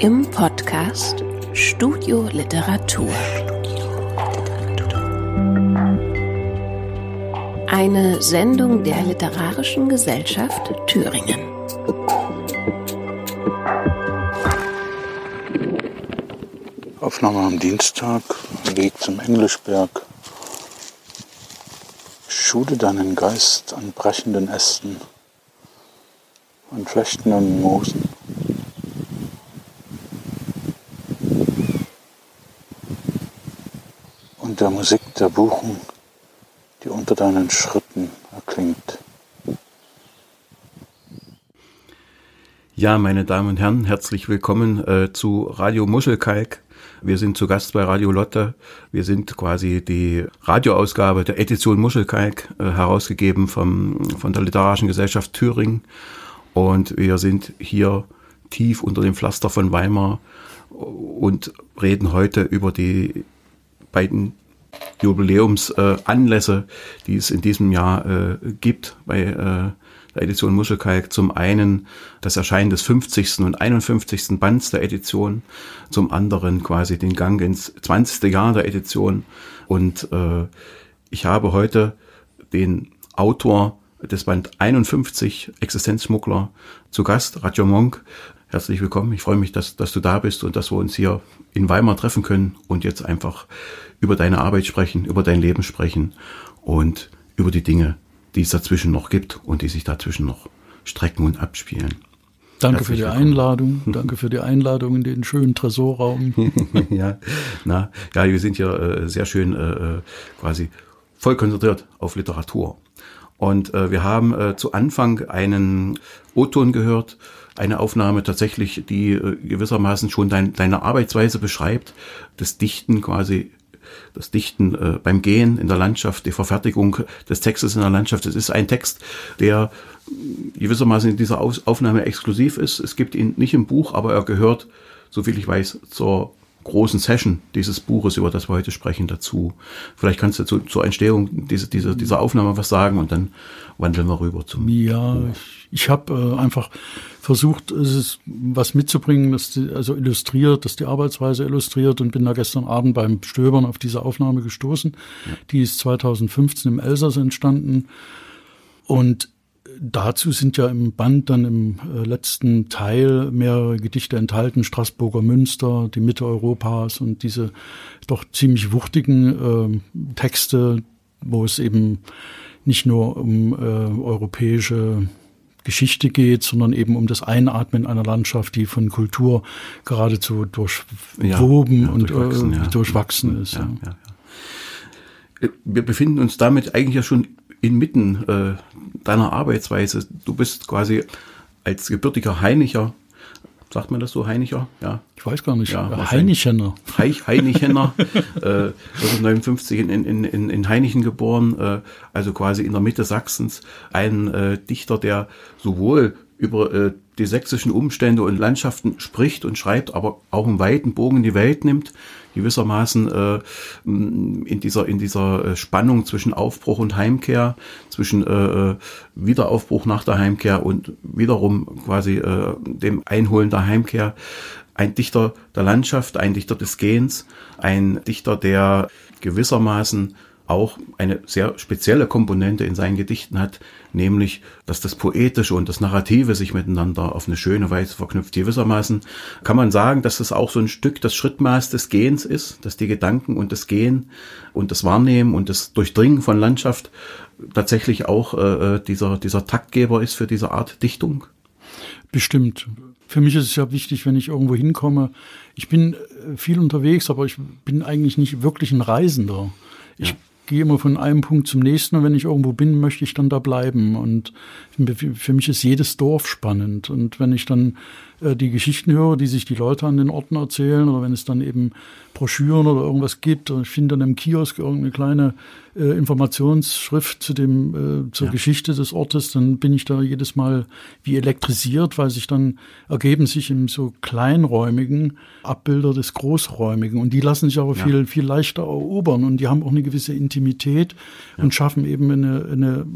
im Podcast Studio Literatur. Eine Sendung der Literarischen Gesellschaft Thüringen. Aufnahme am Dienstag, Weg zum Englischberg. Schule deinen Geist an brechenden Ästen, an flechtenden Moosen. Und der Buchen, die unter deinen Schritten erklingt. Ja, meine Damen und Herren, herzlich willkommen äh, zu Radio Muschelkalk. Wir sind zu Gast bei Radio Lotte. Wir sind quasi die Radioausgabe der Edition Muschelkalk, äh, herausgegeben vom, von der Literarischen Gesellschaft Thüringen. Und wir sind hier tief unter dem Pflaster von Weimar und reden heute über die beiden Jubiläumsanlässe, äh, die es in diesem Jahr äh, gibt bei äh, der Edition Muschelkalk. Zum einen das Erscheinen des 50. und 51. Bands der Edition, zum anderen quasi den Gang ins 20. Jahr der Edition. Und äh, ich habe heute den Autor des Band 51, Existenzschmuggler, zu Gast, Radjo Monk. Herzlich willkommen. Ich freue mich, dass, dass du da bist und dass wir uns hier in Weimar treffen können und jetzt einfach über deine Arbeit sprechen, über dein Leben sprechen und über die Dinge, die es dazwischen noch gibt und die sich dazwischen noch strecken und abspielen. Danke für die willkommen. Einladung. Danke für die Einladung in den schönen Tresorraum. ja, na, ja, wir sind hier äh, sehr schön äh, äh, quasi voll konzentriert auf Literatur. Und äh, wir haben äh, zu Anfang einen O-Ton gehört, eine Aufnahme tatsächlich, die äh, gewissermaßen schon dein, deine Arbeitsweise beschreibt, das Dichten quasi das Dichten äh, beim Gehen in der Landschaft, die Verfertigung des Textes in der Landschaft. Es ist ein Text, der gewissermaßen in dieser Aufnahme exklusiv ist. Es gibt ihn nicht im Buch, aber er gehört, soviel ich weiß, zur großen Session dieses Buches, über das wir heute sprechen, dazu. Vielleicht kannst du zu, zur Entstehung dieser, dieser, dieser Aufnahme was sagen und dann wandeln wir rüber zum Ja, Buch. ich, ich habe äh, einfach versucht, es was mitzubringen, das die, also illustriert, das die Arbeitsweise illustriert und bin da gestern Abend beim Stöbern auf diese Aufnahme gestoßen. Ja. Die ist 2015 im Elsass entstanden und dazu sind ja im Band dann im äh, letzten Teil mehrere Gedichte enthalten, Straßburger Münster, die Mitte Europas und diese doch ziemlich wuchtigen äh, Texte, wo es eben nicht nur um äh, europäische Geschichte geht, sondern eben um das Einatmen einer Landschaft, die von Kultur geradezu durchwoben ja, ja, und durchwachsen, äh, ja. durchwachsen ist. Wir befinden uns damit eigentlich ja schon inmitten äh, deiner Arbeitsweise. Du bist quasi als gebürtiger Heinicher, sagt man das so, Heinicher? Ja. Ich weiß gar nicht. Ja, Heinichener. Heinichener, äh, 1959 in, in, in, in Heinichen geboren, äh, also quasi in der Mitte Sachsens. Ein äh, Dichter, der sowohl über äh, die sächsischen Umstände und Landschaften spricht und schreibt, aber auch einen weiten Bogen in die Welt nimmt, gewissermaßen äh, in dieser in dieser äh, Spannung zwischen Aufbruch und Heimkehr, zwischen äh, äh, Wiederaufbruch nach der Heimkehr und wiederum quasi äh, dem Einholen der Heimkehr. Ein Dichter der Landschaft, ein Dichter des Gehens, ein Dichter, der gewissermaßen auch eine sehr spezielle Komponente in seinen Gedichten hat, nämlich, dass das Poetische und das Narrative sich miteinander auf eine schöne Weise verknüpft. Gewissermaßen kann man sagen, dass es auch so ein Stück das Schrittmaß des Gehens ist, dass die Gedanken und das Gehen und das Wahrnehmen und das Durchdringen von Landschaft tatsächlich auch äh, äh dieser, dieser Taktgeber ist für diese Art Dichtung. Bestimmt. Für mich ist es ja wichtig, wenn ich irgendwo hinkomme. Ich bin äh, viel unterwegs, aber ich bin eigentlich nicht wirklich ein Reisender. Ich ja gehe immer von einem Punkt zum nächsten und wenn ich irgendwo bin, möchte ich dann da bleiben. Und für mich ist jedes Dorf spannend. Und wenn ich dann die Geschichten höre, die sich die Leute an den Orten erzählen, oder wenn es dann eben Broschüren oder irgendwas gibt, und ich finde dann im Kiosk irgendeine kleine äh, Informationsschrift zu dem, äh, zur ja. Geschichte des Ortes, dann bin ich da jedes Mal wie elektrisiert, weil sich dann ergeben sich im so kleinräumigen Abbilder des Großräumigen. Und die lassen sich aber ja. viel, viel leichter erobern und die haben auch eine gewisse Intimität Intimität und schaffen eben eine, eine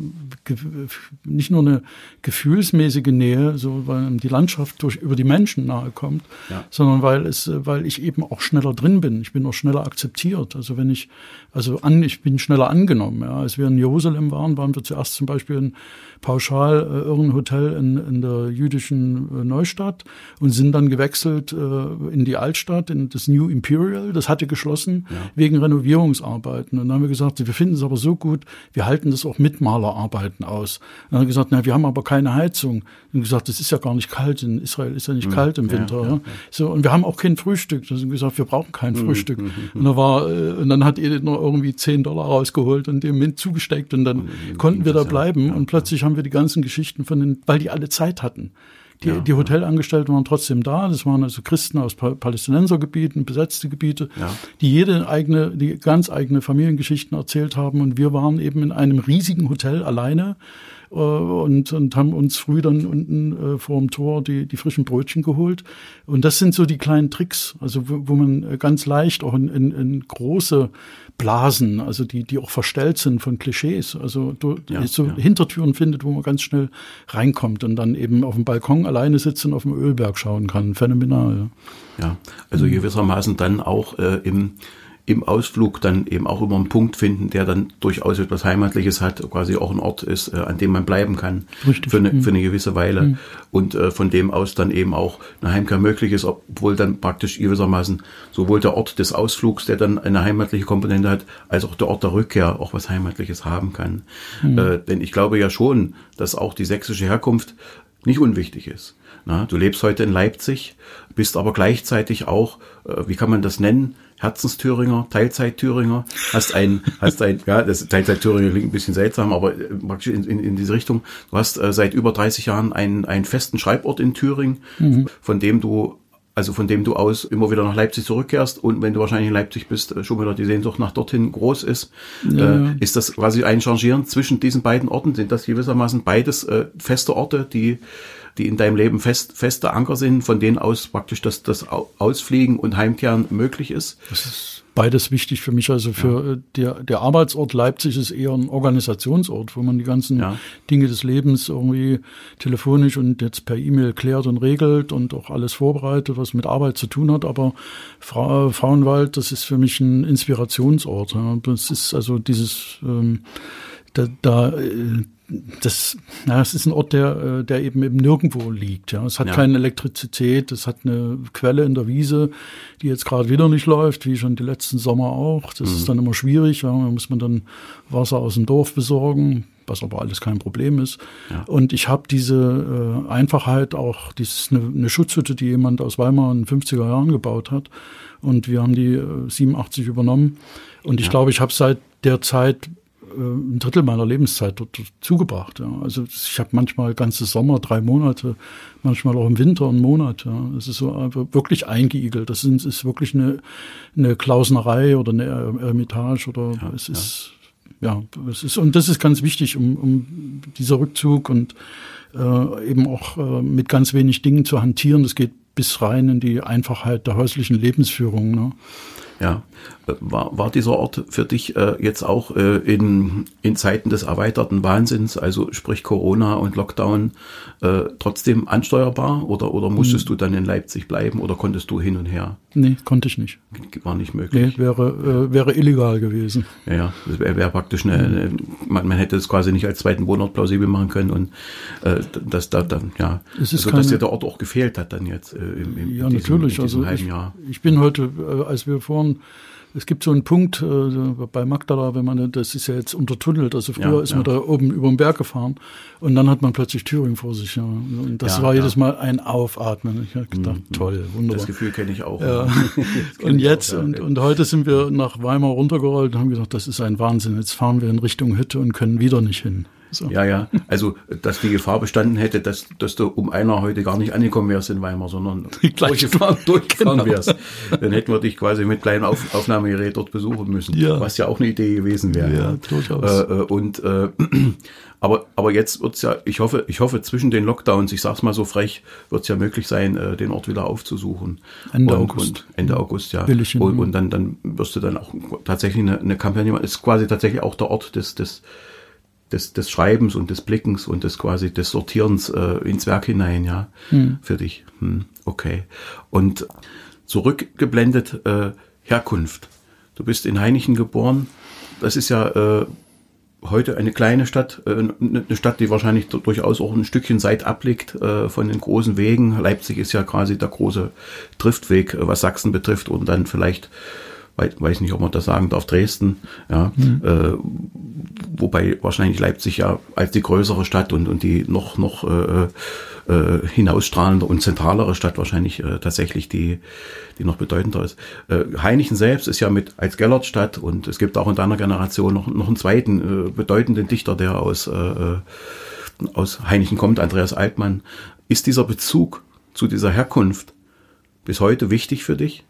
nicht nur eine gefühlsmäßige Nähe, so weil die Landschaft durch über die Menschen nahe kommt, ja. sondern weil es, weil ich eben auch schneller drin bin. Ich bin auch schneller akzeptiert. Also wenn ich, also an, ich bin schneller angenommen. Ja. Als wir in Jerusalem waren, waren wir zuerst zum Beispiel in pauschal äh, irgendein Hotel in, in der jüdischen äh, Neustadt und sind dann gewechselt äh, in die Altstadt, in das New Imperial. Das hatte geschlossen ja. wegen Renovierungsarbeiten. Und dann haben wir gesagt, wir finden es aber so gut, wir halten das auch mit Malerarbeiten aus. Und dann haben wir gesagt, na, wir haben aber keine Heizung. Und gesagt, das ist ja gar nicht kalt. In Israel ist ja nicht ja. kalt im Winter. Ja, so, und wir haben auch kein Frühstück. Da haben wir gesagt, wir brauchen kein mhm. Frühstück. Mhm. Und, da war, äh, und dann hat Edith noch irgendwie 10 Dollar rausgeholt und dem Mint zugesteckt und dann und konnten wir da bleiben. Und plötzlich haben wir die ganzen Geschichten von den, weil die alle Zeit hatten. Die, ja, die Hotelangestellten waren trotzdem da. Das waren also Christen aus Palästinensergebieten, besetzte Gebiete, ja. die jede eigene, die ganz eigene Familiengeschichten erzählt haben. Und wir waren eben in einem riesigen Hotel alleine und, und haben uns früh dann unten äh, vor dem Tor die, die frischen Brötchen geholt. Und das sind so die kleinen Tricks, also wo, wo man äh, ganz leicht auch in, in, in große Blasen, also die, die auch verstellt sind von Klischees, also du, ja, so ja. Hintertüren findet, wo man ganz schnell reinkommt und dann eben auf dem Balkon alleine sitzt und auf dem Ölberg schauen kann. Phänomenal. Ja, ja also gewissermaßen dann auch äh, im im Ausflug dann eben auch immer einen Punkt finden, der dann durchaus etwas Heimatliches hat, quasi auch ein Ort ist, äh, an dem man bleiben kann Richtig. Für, eine, für eine gewisse Weile mhm. und äh, von dem aus dann eben auch eine Heimkehr möglich ist, obwohl dann praktisch gewissermaßen sowohl der Ort des Ausflugs, der dann eine heimatliche Komponente hat, als auch der Ort der Rückkehr auch was Heimatliches haben kann. Mhm. Äh, denn ich glaube ja schon, dass auch die sächsische Herkunft nicht unwichtig ist. Na, du lebst heute in Leipzig, bist aber gleichzeitig auch, äh, wie kann man das nennen, Herzensthüringer, Teilzeit-Thüringer, hast ein, hast ein, ja, das Teilzeit-Thüringer klingt ein bisschen seltsam, aber äh, praktisch in, in, in diese Richtung. Du hast äh, seit über 30 Jahren einen, einen festen Schreibort in Thüringen, mhm. von dem du also von dem du aus immer wieder nach Leipzig zurückkehrst und wenn du wahrscheinlich in Leipzig bist, äh, schon wieder die Sehnsucht nach dorthin groß ist, ja. äh, ist das quasi ein Changieren zwischen diesen beiden Orten? Sind das gewissermaßen beides äh, feste Orte, die die in deinem Leben fest, feste Anker sind, von denen aus praktisch das, das Ausfliegen und Heimkehren möglich ist? Das ist beides wichtig für mich. Also für ja. Äh, der, der Arbeitsort Leipzig ist eher ein Organisationsort, wo man die ganzen ja. Dinge des Lebens irgendwie telefonisch und jetzt per E-Mail klärt und regelt und auch alles vorbereitet, was mit Arbeit zu tun hat. Aber Fra Frauenwald, das ist für mich ein Inspirationsort. Ja. Das ist also dieses ähm, da, da äh, das, na, es ist ein Ort, der, äh, der eben eben nirgendwo liegt. Ja, es hat ja. keine Elektrizität, es hat eine Quelle in der Wiese, die jetzt gerade wieder nicht läuft, wie schon die letzten Sommer auch. Das mhm. ist dann immer schwierig. Ja, da muss man dann Wasser aus dem Dorf besorgen, was aber alles kein Problem ist. Ja. Und ich habe diese äh, Einfachheit auch, dieses eine, eine Schutzhütte, die jemand aus Weimar in den 50er Jahren gebaut hat. Und wir haben die äh, 87 übernommen. Und ich ja. glaube, ich habe seit der Zeit ein Drittel meiner Lebenszeit dort, zugebracht. Ja. Also ich habe manchmal ganze Sommer, drei Monate, manchmal auch im Winter einen Monat. Ja. Es ist so einfach wirklich eingeigelt. Das ist, ist wirklich eine, eine Klausnerei oder eine Eremitage oder ja, es ist ja. es ist und das ist ganz wichtig, um, um dieser Rückzug und äh, eben auch äh, mit ganz wenig Dingen zu hantieren. Das geht bis rein in die Einfachheit der häuslichen Lebensführung. Ne? Ja, war, war dieser Ort für dich äh, jetzt auch äh, in, in Zeiten des erweiterten Wahnsinns, also sprich Corona und Lockdown, äh, trotzdem ansteuerbar oder, oder musstest hm. du dann in Leipzig bleiben oder konntest du hin und her? Nee, konnte ich nicht. War nicht möglich. Nee, wäre, äh, wäre illegal gewesen. Ja, das wäre wär praktisch eine, eine man, man, hätte es quasi nicht als zweiten Wohnort plausibel machen können und äh, dass da dann, ja, es ist also, keine, dass dir der Ort auch gefehlt hat dann jetzt äh, im, im Ja, diesem, natürlich. also ich, ich bin heute, äh, als wir vorhin es gibt so einen Punkt äh, bei Magdala, wenn man, das ist ja jetzt untertunnelt, also früher ja, ist ja. man da oben über den Berg gefahren und dann hat man plötzlich Thüringen vor sich. Ja. Und das ja, war jedes Mal ein Aufatmen. Ich habe gedacht, mhm. toll, wunderbar. Das Gefühl kenne ich auch. Ja. und jetzt, auch, und, und heute sind wir nach Weimar runtergerollt und haben gesagt, das ist ein Wahnsinn. Jetzt fahren wir in Richtung Hütte und können wieder nicht hin. So. Ja, ja. Also, dass die Gefahr bestanden hätte, dass, dass du um einer heute gar nicht angekommen wärst in Weimar, sondern durchgefahren, durchgefahren Genau. wärst. Dann hätten wir dich quasi mit kleinem Auf Aufnahmegerät dort besuchen müssen. Ja. Was ja auch eine Idee gewesen wäre. Ja, durchaus. Äh, äh, und, äh, aber, aber jetzt wird's ja, ich hoffe, ich hoffe, zwischen den Lockdowns, ich sag's mal so frech, wird's ja möglich sein, äh, den Ort wieder aufzusuchen. Ende und, August. Und Ende August, ja. Hin. und, und dann, dann wirst du dann auch tatsächlich eine, eine Kampagne machen. Ist quasi tatsächlich auch der Ort des, des, des, des Schreibens und des Blickens und des quasi des Sortierens äh, ins Werk hinein, ja, für dich. Hm, okay. Und zurückgeblendet äh, Herkunft. Du bist in Heinichen geboren. Das ist ja äh, heute eine kleine Stadt, äh, eine Stadt, die wahrscheinlich du- durchaus auch ein Stückchen Zeit abliegt äh, von den großen Wegen. Leipzig ist ja quasi der große Driftweg, äh, was Sachsen betrifft und dann vielleicht, wei- weiß nicht, ob man das sagen darf, Dresden, ja, äh, wobei wahrscheinlich Leipzig ja als die größere Stadt und, und die noch, noch äh, äh, hinausstrahlende und zentralere Stadt wahrscheinlich äh, tatsächlich die, die noch bedeutender ist. Äh, Heinichen selbst ist ja mit als Gellertstadt und es gibt auch in deiner Generation noch, noch einen zweiten äh, bedeutenden Dichter, der aus, äh, äh, aus Heinichen kommt, Andreas Altmann. Ist dieser Bezug zu dieser Herkunft bis heute wichtig für dich?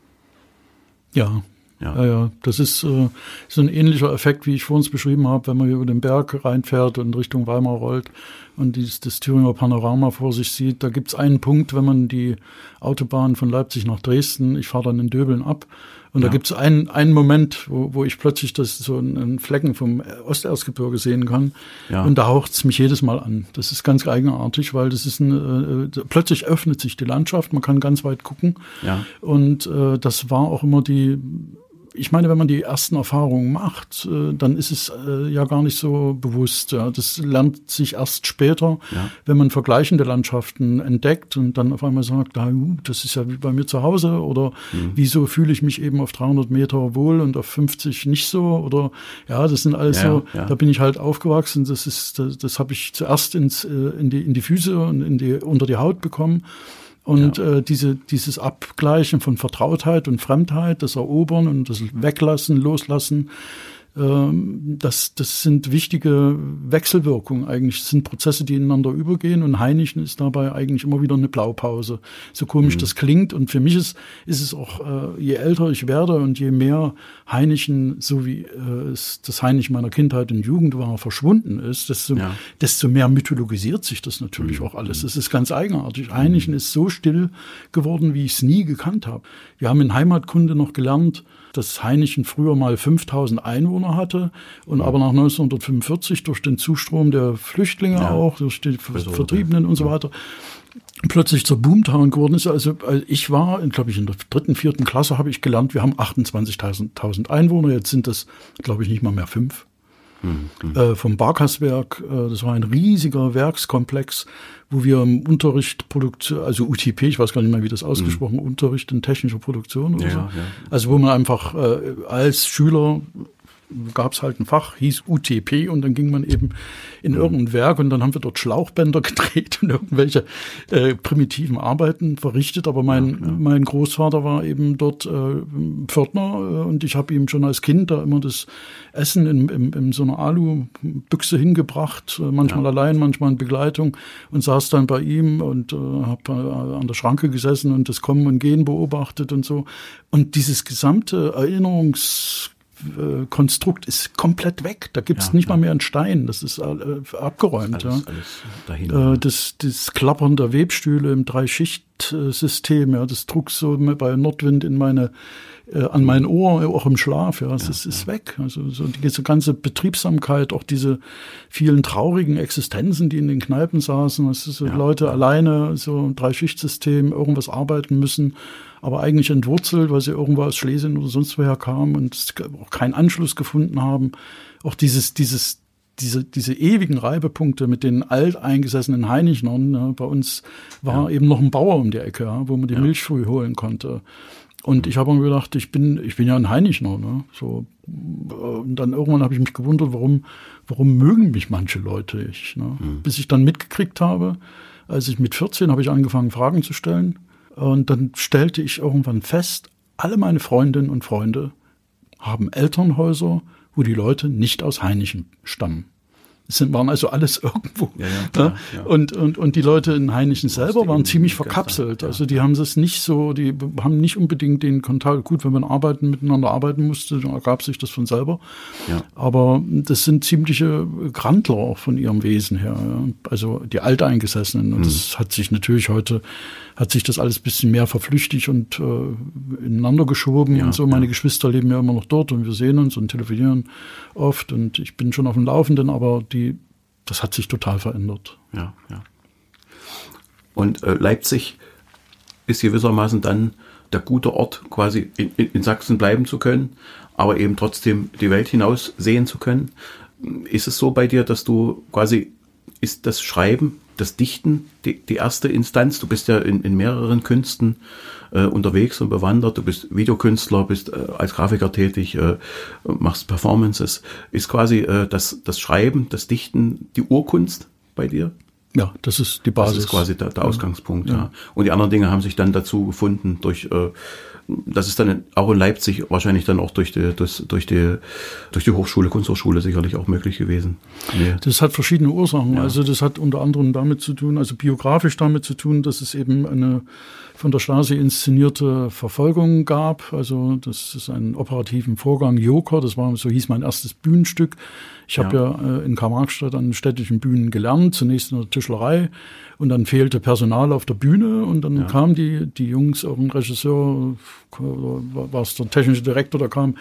Ja. Ja. Ja, ja, das ist äh, so ein ähnlicher Effekt, wie ich vor uns beschrieben habe, wenn man hier über den Berg reinfährt und Richtung Weimar rollt und dieses, das Thüringer Panorama vor sich sieht. Da gibt's einen Punkt, wenn man die Autobahn von Leipzig nach Dresden, ich fahre dann in Döbeln ab, und da Ja. gibt's einen, einen Moment, wo, wo ich plötzlich das so einen Flecken vom Osterzgebirge sehen kann. Ja. Und da haucht's mich jedes Mal an. Das ist ganz eigenartig, weil das ist ein, äh, plötzlich öffnet sich die Landschaft, man kann ganz weit gucken. Ja. Und äh, das war auch immer die, ich meine, wenn man die ersten Erfahrungen macht, äh, dann ist es äh, ja gar nicht so bewusst. Ja. Das lernt sich erst später, Ja. wenn man vergleichende Landschaften entdeckt und dann auf einmal sagt, na, uh, das ist ja wie bei mir zu Hause oder wieso fühle ich mich eben auf 300 Meter wohl und auf 50 nicht so oder ja, das sind alles Ja, so, ja. da bin ich halt aufgewachsen. Das ist, das, das habe ich zuerst ins, äh, in die in die Füße und in die unter die Haut bekommen. Und äh, diese, dieses Abgleichen von Vertrautheit und Fremdheit, das Erobern und das Weglassen, Loslassen, das, das sind wichtige Wechselwirkungen eigentlich. Das sind Prozesse, die ineinander übergehen und Heinichen ist dabei eigentlich immer wieder eine Blaupause. So komisch das klingt und für mich ist, ist es auch, äh, je älter ich werde und je mehr Heinichen, so wie äh, es das Heinichen meiner Kindheit und Jugend war, verschwunden ist, desto, Ja. desto mehr mythologisiert sich das natürlich auch alles. Das ist ganz eigenartig. Heinichen ist so still geworden, wie ich es nie gekannt habe. Wir haben in Heimatkunde noch gelernt, dass Heinichen früher mal 5000 Einwohner hatte und aber nach 1945 durch den Zustrom der Flüchtlinge Ja. auch, durch die. Vertriebenen und so weiter, plötzlich zur Boomtown geworden ist. Also äh, ich war, glaube ich, in der dritten, vierten Klasse habe ich gelernt, wir haben 28.000 Einwohner, jetzt sind das, glaube ich, nicht mal mehr fünf. Äh, vom Barkaswerk, äh, das war ein riesiger Werkskomplex, wo wir im Unterricht Produktion, also UTP, ich weiß gar nicht mehr, wie das ausgesprochen, Unterricht in technischer Produktion oder Ja, so. ja. Also wo man einfach äh, als Schüler gab es halt ein Fach, hieß UTP und dann ging man eben in Mhm. irgendein Werk und dann haben wir dort Schlauchbänder gedreht und irgendwelche äh, primitiven Arbeiten verrichtet. Aber mein, mein Großvater war eben dort äh, Pförtner äh, und ich habe ihm schon als Kind da immer das Essen in, in, in so einer Alubüchse hingebracht, äh, manchmal allein, manchmal in Begleitung und saß dann bei ihm und äh, habe äh, an der Schranke gesessen und das Kommen und Gehen beobachtet und so. Und dieses gesamte Erinnerungs äh, Konstrukt ist komplett weg. Da gibt's Ja, nicht ja. mal mehr einen Stein. Das ist äh, abgeräumt. Alles, ja. alles. Äh, das, das Klappern der Webstühle im Dreischichtsystem, ja, das trug so bei Nordwind in meine, äh, an mein Ohr, auch im Schlaf, ja, es ist, ist weg. Also so diese ganze Betriebsamkeit, auch diese vielen traurigen Existenzen, die in den Kneipen saßen, es ist so Leute alleine, so ein Dreischichtsystem, irgendwas arbeiten müssen, aber eigentlich entwurzelt, weil sie irgendwo aus Schlesien oder sonst woher kamen und auch keinen Anschluss gefunden haben. Auch dieses, dieses, diese, diese ewigen Reibepunkte mit den alteingesessenen Heinechnern. Ja, bei uns war eben noch ein Bauer um die Ecke, ja, wo man die Milch früh holen konnte. Und ich habe mir gedacht, ich bin, ich bin ja ein Heinichner. Ne? So, und dann irgendwann habe ich mich gewundert, warum, warum mögen mich manche Leute nicht. Ne? Bis ich dann mitgekriegt habe, als ich mit 14 habe ich angefangen, Fragen zu stellen. Und dann stellte ich irgendwann fest, alle meine Freundinnen und Freunde haben Elternhäuser, wo die Leute nicht aus Heinichen stammen. Es waren also alles irgendwo. Ja, ja, klar, ja. Und, und, und die Leute in Heinichen selber waren ziemlich verkapselt. also die haben das nicht so, die haben nicht unbedingt den Kontakt. Gut, wenn man arbeiten, miteinander arbeiten musste, dann ergab sich das von selber. Aber das sind ziemliche Grandler auch von ihrem Wesen her. Also die Alteingesessenen. Und Mhm. das hat sich natürlich heute, hat sich das alles ein bisschen mehr verflüchtigt und äh, ineinander geschoben Ja, und so. Meine ja. Geschwister leben ja immer noch dort und wir sehen uns und telefonieren oft und ich bin schon auf dem Laufenden, aber die, das hat sich total verändert. Ja, ja. Und äh, Leipzig ist gewissermaßen dann der gute Ort, quasi in, in, in Sachsen bleiben zu können, aber eben trotzdem die Welt hinaus sehen zu können. Ist es so bei dir, dass du quasi, ist das Schreiben, das Dichten die, die erste Instanz? Du bist ja in, in mehreren Künsten äh, unterwegs und bewandert. Du bist Videokünstler, bist äh, als Grafiker tätig, äh, machst Performances. Ist quasi äh, das, das Schreiben, das Dichten die Urkunst bei dir? Ja, das ist die Das Basis. ist quasi der, der Ausgangspunkt, ja. Und die anderen Dinge haben sich dann dazu gefunden durch, äh, das ist dann auch in Leipzig wahrscheinlich dann auch durch die, das, durch die, durch die Hochschule, Kunsthochschule sicherlich auch möglich gewesen. Nee. Das hat verschiedene Ursachen. Also das hat unter anderem damit zu tun, also biografisch damit zu tun, dass es eben eine von der Stasi inszenierte Verfolgung gab. Also das ist ein operativen Vorgang, Joker, das war, so hieß mein erstes Bühnenstück. Ich habe Ja. ja äh, in Karl-Marx-Stadt an städtischen Bühnen gelernt, zunächst in der Tischlerei und dann fehlte Personal auf der Bühne und dann kamen die, die Jungs, auch ein Regisseur, war es der technische Direktor, der kam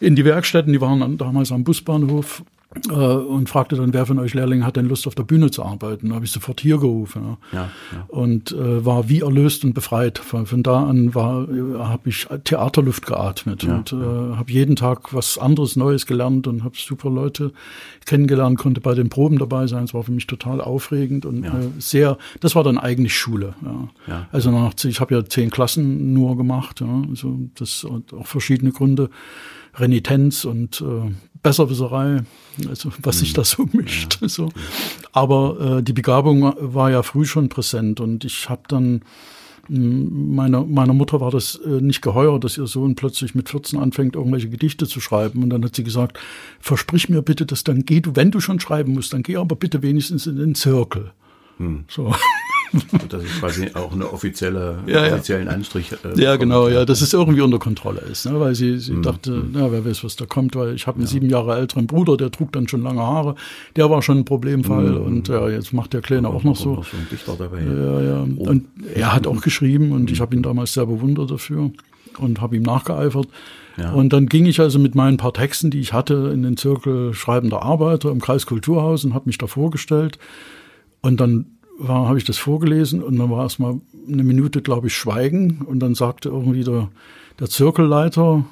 in die Werkstätten, die waren damals am Busbahnhof äh, und fragte dann, wer von euch Lehrlingen hat denn Lust auf der Bühne zu arbeiten? Da habe ich sofort hier gerufen. Ja. Ja, ja. Und äh, war wie erlöst und befreit. Von, von da an war, äh, habe ich Theaterluft geatmet und äh, habe jeden Tag was anderes Neues gelernt und habe super Leute kennengelernt, konnte bei den Proben dabei sein. Es war für mich total aufregend und äh, sehr, das war dann eigentlich Schule. Ja. Also nach, ich habe ja zehn Klassen nur gemacht, ja. also das und auch verschiedene Gründe. Renitenz und äh, Besserwisserei, also was sich da so mischt. So. Aber äh, die Begabung war ja früh schon präsent und ich habe dann mh, meiner, meiner Mutter war das äh, nicht geheuer, dass ihr Sohn plötzlich mit 14 anfängt, irgendwelche Gedichte zu schreiben. Und dann hat sie gesagt, versprich mir bitte, dass dann geh du, wenn du schon schreiben musst, dann geh aber bitte wenigstens in den Zirkel. So. Und das ist quasi auch eine offizielle, Ja, ja. offiziellen Anstrich. äh, Ja, genau, ja, dass es irgendwie unter Kontrolle ist, ne? weil sie, sie dachte, na, wer weiß, was da kommt, weil ich habe einen sieben Jahre älteren Bruder, der trug dann schon lange Haare, der war schon ein Problemfall und ja, jetzt macht der Kleine auch noch so. dabei. Ja, ja. Und er hat auch geschrieben und ich habe ihn damals sehr bewundert dafür und habe ihm nachgeeifert. Ja. Und dann ging ich also mit meinen paar Texten, die ich hatte, in den Zirkel schreibender Arbeiter im Kreis Kulturhaus und habe mich da vorgestellt. Und dann habe ich das vorgelesen und dann war erstmal eine Minute, glaube ich, Schweigen. Und dann sagte irgendwie der, der Zirkelleiter,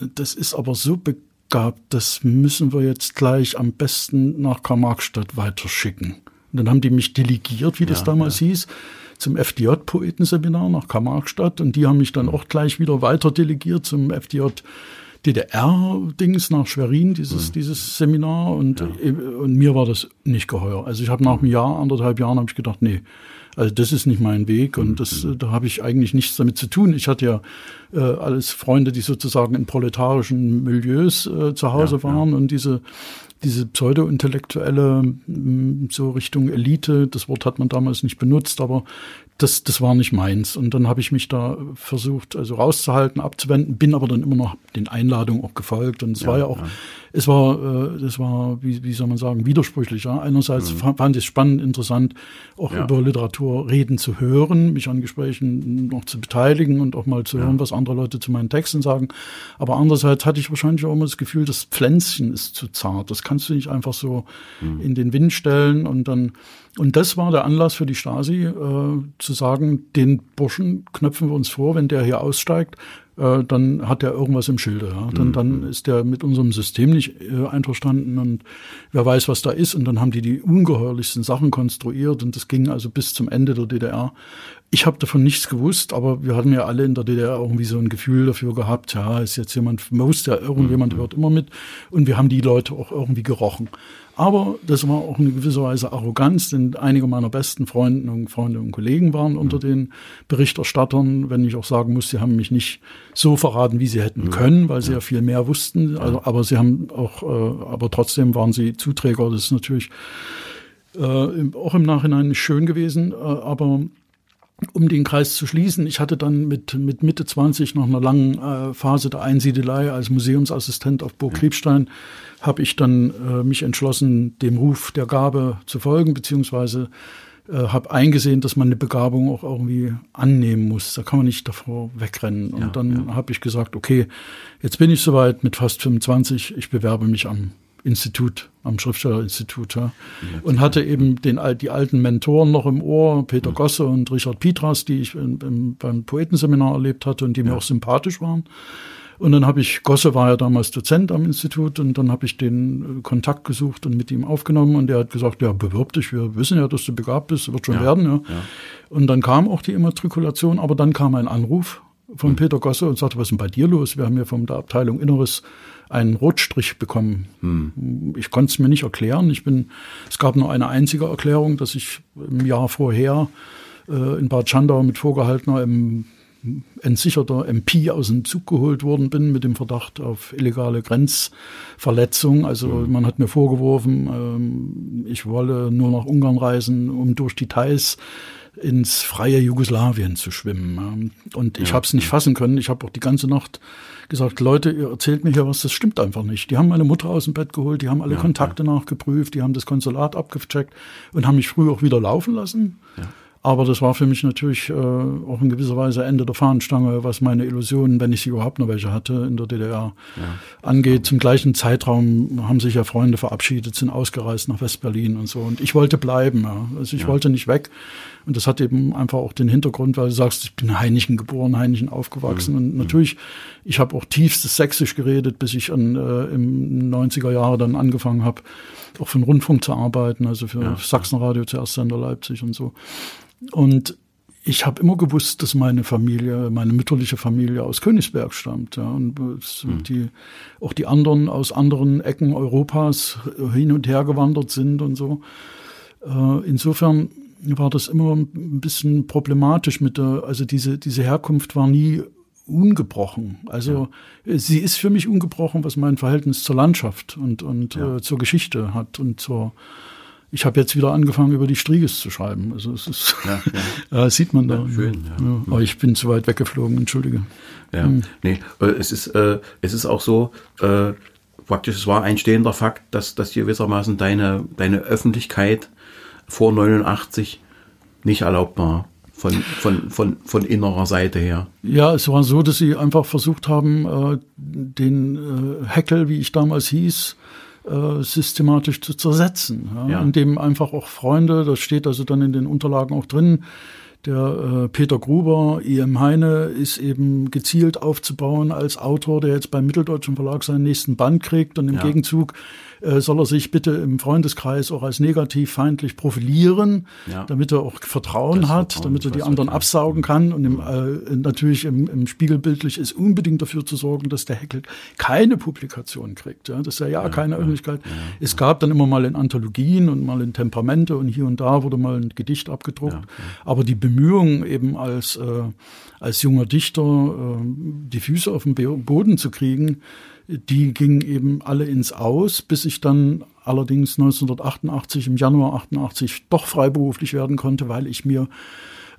das ist aber so begabt, das müssen wir jetzt gleich am besten nach Karl-Marx-Stadt weiterschicken. Und dann haben die mich delegiert, wie das Ja, damals hieß, zum FDJ-Poetenseminar nach Karl-Marx-Stadt. Und die haben mich dann auch gleich wieder weiter delegiert zum FDJ DDR-Dings nach Schwerin, dieses, dieses Seminar. Und, äh, und mir war das nicht geheuer. Also ich habe nach einem Jahr, anderthalb Jahren, habe ich gedacht, nee, also das ist nicht mein Weg und das, äh, da habe ich eigentlich nichts damit zu tun. Ich hatte ja äh, alles Freunde, die sozusagen in proletarischen Milieus äh, zu Hause Ja, waren und diese diese pseudo-intellektuelle m, so Richtung Elite, das Wort hat man damals nicht benutzt, aber das, das war nicht meins. Und dann habe ich mich da versucht, also rauszuhalten, abzuwenden, bin aber dann immer noch den Einladungen auch gefolgt. Und es war ja auch, es war, äh, das war, wie, wie soll man sagen, widersprüchlich. Ja? Einerseits fa- fand ich es spannend, interessant, auch Ja. über Literatur reden zu hören, mich an Gesprächen noch zu beteiligen und auch mal zu hören, was andere Leute zu meinen Texten sagen. Aber andererseits hatte ich wahrscheinlich auch immer das Gefühl, das Pflänzchen ist zu zart. Das kannst du nicht einfach so in den Wind stellen und dann und das war der Anlass für die Stasi, äh, zu sagen, den Burschen knöpfen wir uns vor, wenn der hier aussteigt, äh, dann hat er irgendwas im Schilde. Ja? Dann, dann ist der mit unserem System nicht äh, einverstanden und wer weiß, was da ist. Und dann haben die die ungeheuerlichsten Sachen konstruiert und das ging also bis zum Ende der DDR. Ich habe davon nichts gewusst, aber wir hatten ja alle in der DDR irgendwie so ein Gefühl dafür gehabt, ja, ist jetzt jemand, muss ja, irgendjemand hört immer mit. Und wir haben die Leute auch irgendwie gerochen. Aber das war auch eine gewisse Weise Arroganz, denn einige meiner besten Freunde und Freunde und Kollegen waren unter den Berichterstattern, wenn ich auch sagen muss, sie haben mich nicht so verraten, wie sie hätten können, weil sie ja viel mehr wussten. Also, aber sie haben auch, äh, aber trotzdem waren sie Zuträger. Das ist natürlich äh, auch im Nachhinein nicht schön gewesen. Äh, aber um den Kreis zu schließen, ich hatte dann mit, mit Mitte 20 nach einer langen äh, Phase der Einsiedelei als Museumsassistent auf Burg Kriebstein, habe ich dann äh, mich entschlossen, dem Ruf der Gabe zu folgen, beziehungsweise äh, habe eingesehen, dass man eine Begabung auch irgendwie annehmen muss. Da kann man nicht davor wegrennen. Und Ja, dann habe ich gesagt, okay, jetzt bin ich soweit mit fast 25, ich bewerbe mich am Institut, am Schriftstellerinstitut. Ja. Und hatte eben den, die alten Mentoren noch im Ohr, Peter Gosse und Richard Pietras, die ich im, im, beim Poetenseminar erlebt hatte und die mir auch sympathisch waren. Und dann habe ich, Gosse war ja damals Dozent am Institut und dann habe ich den äh, Kontakt gesucht und mit ihm aufgenommen und der hat gesagt, ja, bewirb dich, wir wissen ja, dass du begabt bist, wird schon werden. Ja. Und dann kam auch die Immatrikulation, aber dann kam ein Anruf von Peter Gosse und sagte, was ist denn bei dir los? Wir haben ja von der Abteilung Inneres einen Rotstrich bekommen. Ich konnte es mir nicht erklären. Ich bin, es gab nur eine einzige Erklärung, dass ich im Jahr vorher äh, in Bad Schandau mit vorgehaltener im entsicherter MP aus dem Zug geholt worden bin mit dem Verdacht auf illegale Grenzverletzung. Also man hat mir vorgeworfen, ähm, ich wolle nur nach Ungarn reisen, um durch die Thais ins freie Jugoslawien zu schwimmen. ja. Und ich habe es nicht fassen können. Ich habe auch die ganze Nacht gesagt, Leute, ihr erzählt mir hier was, das stimmt einfach nicht. Die haben meine Mutter aus dem Bett geholt, die haben alle Kontakte nachgeprüft, die haben das Konsulat abgecheckt und haben mich früh auch wieder laufen lassen. Aber das war für mich natürlich äh, auch in gewisser Weise Ende der Fahnenstange, was meine Illusionen, wenn ich sie überhaupt noch welche hatte, in der DDR angeht. Zum gleichen Zeitraum haben sich ja Freunde verabschiedet, sind ausgereist nach Westberlin und so. Und ich wollte bleiben. Ja. Also ich wollte nicht weg. Und das hat eben einfach auch den Hintergrund, weil du sagst, ich bin in Heinichen geboren, Heinichen aufgewachsen. Und natürlich, ich habe auch tiefstes Sächsisch geredet, bis ich an, äh, im 90er Jahre dann angefangen habe, auch für den Rundfunk zu arbeiten, also für Sachsenradio zuerst Sender Leipzig und so. Und ich habe immer gewusst, dass meine Familie, meine mütterliche Familie aus Königsberg stammt. Ja, und es- die, auch die anderen aus anderen Ecken Europas hin und her gewandert sind und so. Äh, insofern war das immer ein bisschen problematisch mit der, also diese, diese Herkunft war nie ungebrochen. Also äh, sie ist für mich ungebrochen, was mein Verhältnis zur Landschaft und, und äh, zur Geschichte hat und zur ich habe jetzt wieder angefangen, über die Strieges zu schreiben. Also es ist, ja, sieht man da. schön, ja. Aber ich bin zu weit weggeflogen, entschuldige. Ja, nee, äh, es ist, äh, es ist auch so, äh, praktisch, es war ein stehender Fakt, dass, dass gewissermaßen deine, deine Öffentlichkeit vor 89 nicht erlaubt war. Von, von, von, von innerer Seite her. Ja, es war so, dass sie einfach versucht haben, äh, den äh, Heckel, wie ich damals hieß, äh, systematisch zu zersetzen. Ja? Ja. Indem einfach auch Freunde, das steht also dann in den Unterlagen auch drin, der äh, Peter Gruber, I.M. Heine, ist eben gezielt aufzubauen als Autor, der jetzt beim Mitteldeutschen Verlag seinen nächsten Band kriegt und im Ja. Gegenzug soll er sich bitte im Freundeskreis auch als negativ feindlich profilieren, Ja. damit er auch Vertrauen Das hat, Vertrauen, damit er die anderen okay. absaugen kann. Und im, äh, natürlich im, im Spiegelbildlich ist unbedingt dafür zu sorgen, dass der Heckel keine Publikation kriegt, ja, dass er ja, keine Öffentlichkeit. es gab dann immer mal in Anthologien und mal in Temperamente und hier und da wurde mal ein Gedicht abgedruckt, aber die Bemühungen eben als äh, als junger Dichter äh, die Füße auf den Boden zu kriegen, die gingen eben alle ins Aus, bis ich dann allerdings 1988, im Januar 88, doch freiberuflich werden konnte, weil ich mir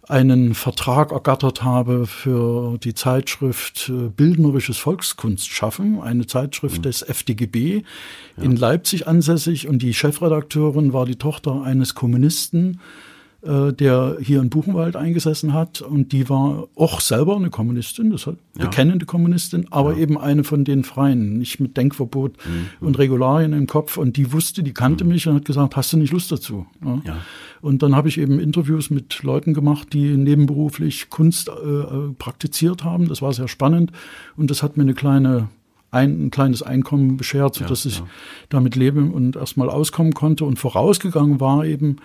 einen Vertrag ergattert habe für die Zeitschrift äh, Bildnerisches Volkskunstschaffen, eine Zeitschrift des FDGB in Leipzig ansässig und die Chefredakteurin war die Tochter eines Kommunisten, äh, der hier in Buchenwald eingesessen hat. Und die war auch selber eine Kommunistin, das hat bekennende Kommunistin, aber eben eine von den Freien, nicht mit Denkverbot und Regularien im Kopf. Und die wusste, die kannte mich und hat gesagt, hast du nicht Lust dazu? Ja. Ja. Und dann habe ich eben Interviews mit Leuten gemacht, die nebenberuflich Kunst äh, äh, praktiziert haben. Das war sehr spannend. Und das hat mir eine kleine ein, ein kleines Einkommen beschert, sodass ich damit leben und erstmal auskommen konnte. Und vorausgegangen war eben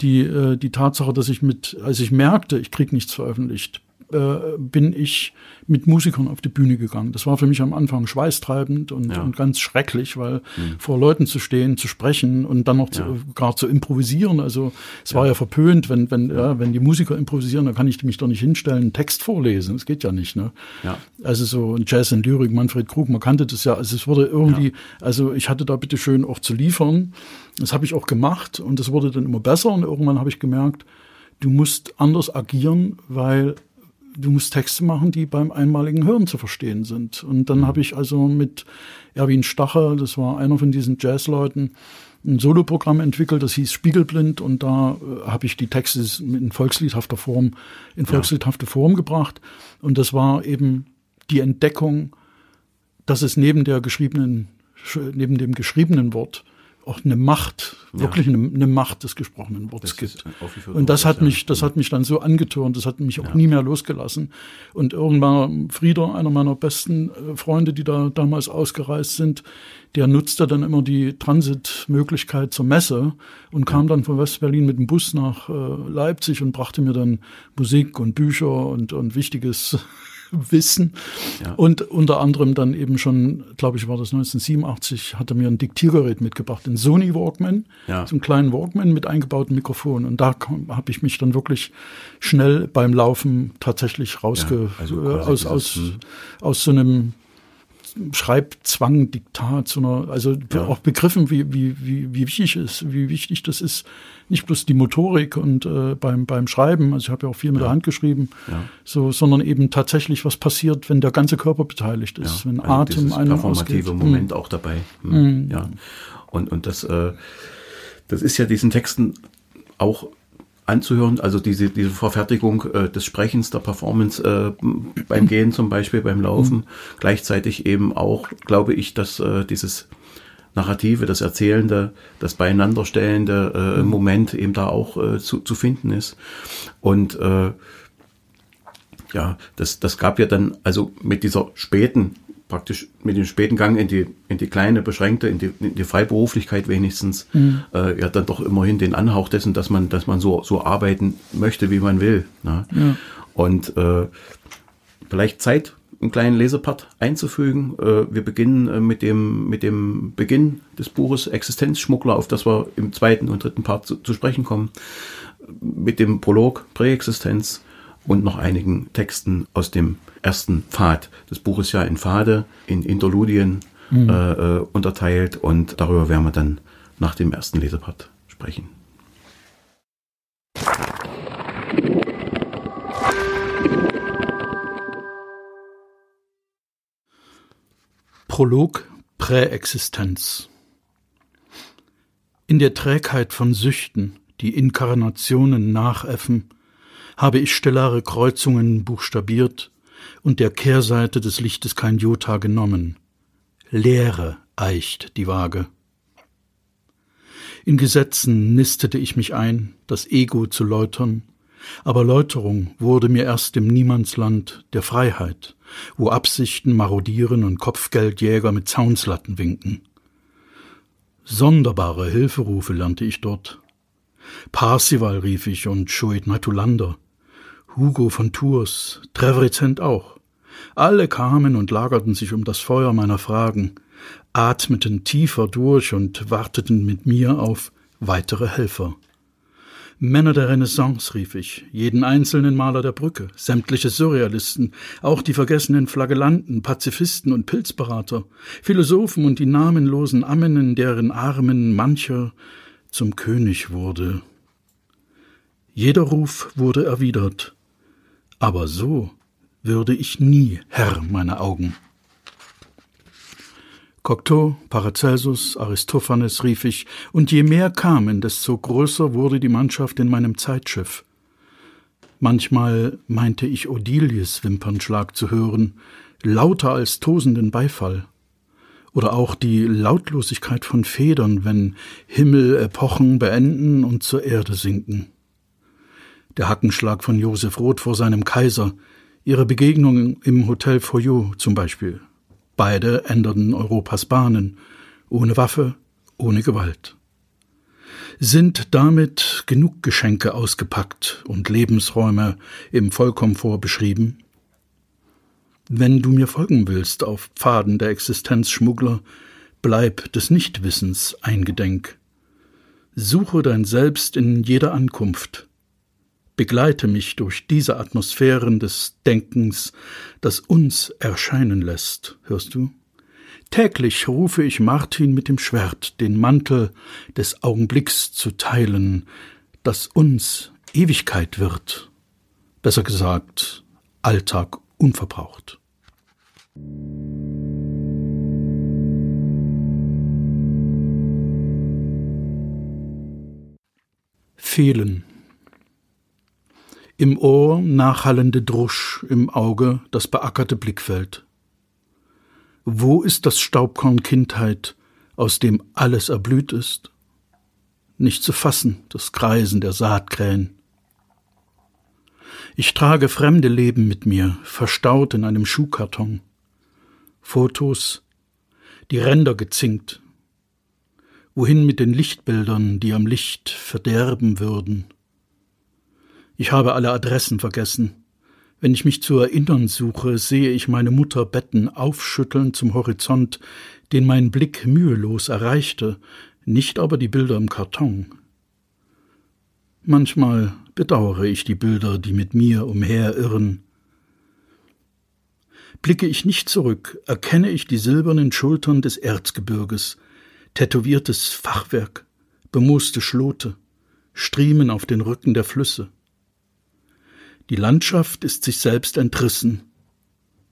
die, äh, die Tatsache, dass ich mit, als ich merkte, ich krieg nichts veröffentlicht, äh, bin ich mit Musikern auf die Bühne gegangen. Das war für mich am Anfang schweißtreibend und, Ja. und ganz schrecklich, weil vor Leuten zu stehen, zu sprechen und dann noch zu, gar zu improvisieren. Also es war ja verpönt, wenn, wenn, ja. wenn die Musiker improvisieren, dann kann ich mich doch nicht hinstellen, einen Text vorlesen. Das geht ja nicht. Ne? Ja. Also so Jazz und Lyrik, Manfred Krug, man kannte das ja. Also es wurde irgendwie, also ich hatte da bitte schön auch zu liefern. Das habe ich auch gemacht und das wurde dann immer besser und irgendwann habe ich gemerkt, du musst anders agieren, weil du musst Texte machen, die beim einmaligen Hören zu verstehen sind. Und dann habe ich also mit Erwin Stacher, das war einer von diesen Jazzleuten, ein Soloprogramm entwickelt, das hieß Spiegelblind und da äh, habe ich die Texte in volksliedhafter Form, in volksliedhafte Form gebracht. Und das war eben die Entdeckung, dass es neben der geschriebenen, neben dem geschriebenen Wort auch eine Macht, wirklich eine, eine Macht des gesprochenen Wortes Das gibt. Und das hat ja. mich, das hat mich dann so angetörnt, das hat mich auch nie mehr losgelassen. Und irgendwann Frieder, einer meiner besten äh, Freunde, die da damals ausgereist sind, der nutzte dann immer die Transitmöglichkeit zur Messe und kam dann von Westberlin mit dem Bus nach äh, Leipzig und brachte mir dann Musik und Bücher und, und wichtiges Wissen. Ja. Und unter anderem dann eben schon, glaube ich, war das 1987, hat er mir ein Diktiergerät mitgebracht, ein Sony Walkman, Ja. so einen kleinen Walkman mit eingebautem Mikrofon. Und da habe ich mich dann wirklich schnell beim Laufen tatsächlich rausge Ja, also äh, aus, aus, hm. aus so einem Schreibzwang, Diktat, so einer, also Ja. auch begriffen, wie, wie, wie, wie wichtig ist, wie wichtig das ist, nicht bloß die Motorik und äh, beim, beim Schreiben, also ich habe ja auch viel mit der Hand geschrieben, Ja. so, sondern eben tatsächlich, was passiert, wenn der ganze Körper beteiligt ist, wenn also Atem einem performative ausgeht. Hm. Moment auch dabei. Hm, Ja. Und, und das, äh, das ist ja diesen Texten auch anzuhören, also diese, diese Verfertigung äh, des Sprechens, der Performance äh, beim Gehen zum Beispiel, beim Laufen, gleichzeitig eben auch, glaube ich, dass äh, dieses Narrative, das Erzählende, das Beieinanderstellende äh, Moment eben da auch äh, zu, zu finden ist. Und äh, ja, das, das gab ja dann, also mit dieser späten, praktisch mit dem späten Gang in die, in die kleine, beschränkte, in die, in die Freiberuflichkeit wenigstens, äh, ja dann doch immerhin den Anhauch dessen, dass man, dass man so, so arbeiten möchte, wie man will. Ne? Und äh, vielleicht Zeit, einen kleinen Lesepart einzufügen. Äh, wir beginnen äh, mit dem, mit dem Beginn des Buches Existenzschmuggler, auf das wir im zweiten und dritten Part zu, zu sprechen kommen, mit dem Prolog Präexistenz und noch einigen Texten aus dem ersten Pfad. Das Buch ist ja in Pfade, in Interludien äh, äh, unterteilt und darüber werden wir dann nach dem ersten Lesepart sprechen. Prolog Präexistenz In der Trägheit von Süchten, die Inkarnationen nachäffen, habe ich stellare Kreuzungen buchstabiert und der Kehrseite des Lichtes kein Jota genommen. Leere eicht die Waage. In Gesetzen nistete ich mich ein, das Ego zu läutern, aber Läuterung wurde mir erst im Niemandsland der Freiheit, wo Absichten marodieren und Kopfgeldjäger mit Zaunslatten winken. Sonderbare Hilferufe lernte ich dort. Parsival rief ich und Schoit Natulander, Hugo von Tours, Trevrezent auch. Alle kamen und lagerten sich um das Feuer meiner Fragen, atmeten tiefer durch und warteten mit mir auf weitere Helfer. Männer der Renaissance, rief ich, jeden einzelnen Maler der Brücke, sämtliche Surrealisten, auch die vergessenen Flagellanten, Pazifisten und Pilzberater, Philosophen und die namenlosen Ammen, in deren Armen mancher zum König wurde. Jeder Ruf wurde erwidert, aber so würde ich nie Herr meiner Augen. Cocteau, Paracelsus, Aristophanes rief ich, und je mehr kamen, desto größer wurde die Mannschaft in meinem Zeitschiff. Manchmal meinte ich Odilies Wimpernschlag zu hören, lauter als tosenden Beifall. Oder auch die Lautlosigkeit von Federn, wenn Himmel Epochen beenden und zur Erde sinken. Der Hackenschlag von Josef Roth vor seinem Kaiser, ihre Begegnung im Hotel Foyot zum Beispiel. Beide änderten Europas Bahnen, ohne Waffe, ohne Gewalt. Sind damit genug Geschenke ausgepackt und Lebensräume im Vollkomfort beschrieben? Wenn du mir folgen willst auf Pfaden der Existenzschmuggler, bleib des Nichtwissens eingedenk. Suche dein Selbst in jeder Ankunft. Begleite mich durch diese Atmosphären des Denkens, das uns erscheinen lässt, hörst du? Täglich rufe ich Martin mit dem Schwert, den Mantel des Augenblicks zu teilen, das uns Ewigkeit wird. Besser gesagt, Alltag unverbraucht. Fehlen. Im Ohr nachhallende Drusch, im Auge das beackerte Blickfeld. Wo ist das Staubkorn Kindheit, aus dem alles erblüht ist? Nicht zu fassen, das Kreisen der Saatkrähen. Ich trage fremde Leben mit mir, verstaut in einem Schuhkarton. Fotos, die Ränder gezinkt. Wohin mit den Lichtbildern, die am Licht verderben würden? Ich habe alle Adressen vergessen. Wenn ich mich zu erinnern suche, sehe ich meine Mutter Betten aufschütteln zum Horizont, den mein Blick mühelos erreichte, nicht aber die Bilder im Karton. Manchmal bedauere ich die Bilder, die mit mir umherirren. Blicke ich nicht zurück, erkenne ich die silbernen Schultern des Erzgebirges, tätowiertes Fachwerk, bemooste Schlote, Striemen auf den Rücken der Flüsse. Die Landschaft ist sich selbst entrissen.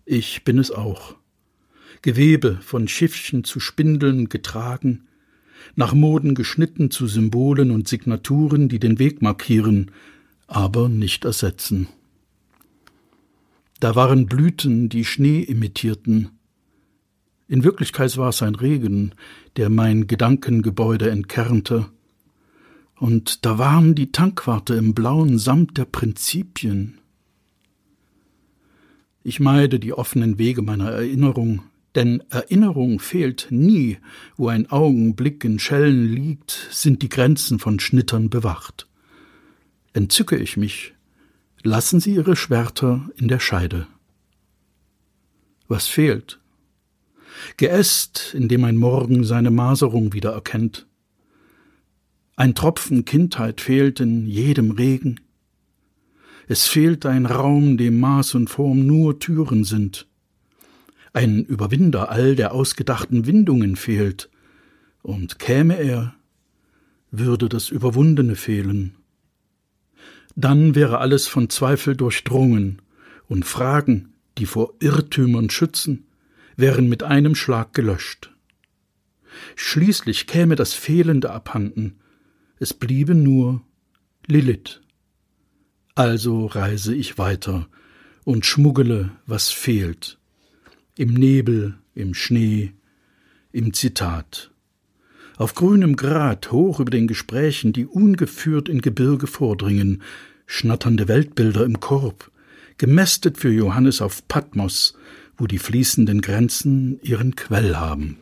Ich bin es auch. Gewebe von Schiffchen zu Spindeln getragen, nach Moden geschnitten zu Symbolen und Signaturen, die den Weg markieren, aber nicht ersetzen. Da waren Blüten, die Schnee imitierten. In Wirklichkeit war es ein Regen, der mein Gedankengebäude entkernte. Und da waren die Tankwarte im blauen Samt der Prinzipien. Ich meide die offenen Wege meiner Erinnerung, denn Erinnerung fehlt nie, wo ein Augenblick in Schellen liegt, sind die Grenzen von Schnittern bewacht. Entzücke ich mich, lassen sie ihre Schwerter in der Scheide. Was fehlt? Geäst, in dem ein Morgen seine Maserung wieder erkennt. Ein Tropfen Kindheit fehlt in jedem Regen. Es fehlt ein Raum, dem Maß und Form nur Türen sind ein Überwinder all der ausgedachten Windungen fehlt, und käme er, würde das Überwundene fehlen. Dann wäre alles von Zweifel durchdrungen, und Fragen, die vor Irrtümern schützen, wären mit einem Schlag gelöscht. Schließlich käme das Fehlende abhanden, es bliebe nur Lilith. Also reise ich weiter und schmuggele, was fehlt, im Nebel, im Schnee, im Zitat. Auf grünem Grat, hoch über den Gesprächen, die ungeführt in Gebirge vordringen, schnatternde Weltbilder im Korb, gemästet für Johannes auf Patmos, wo die fließenden Grenzen ihren Quell haben.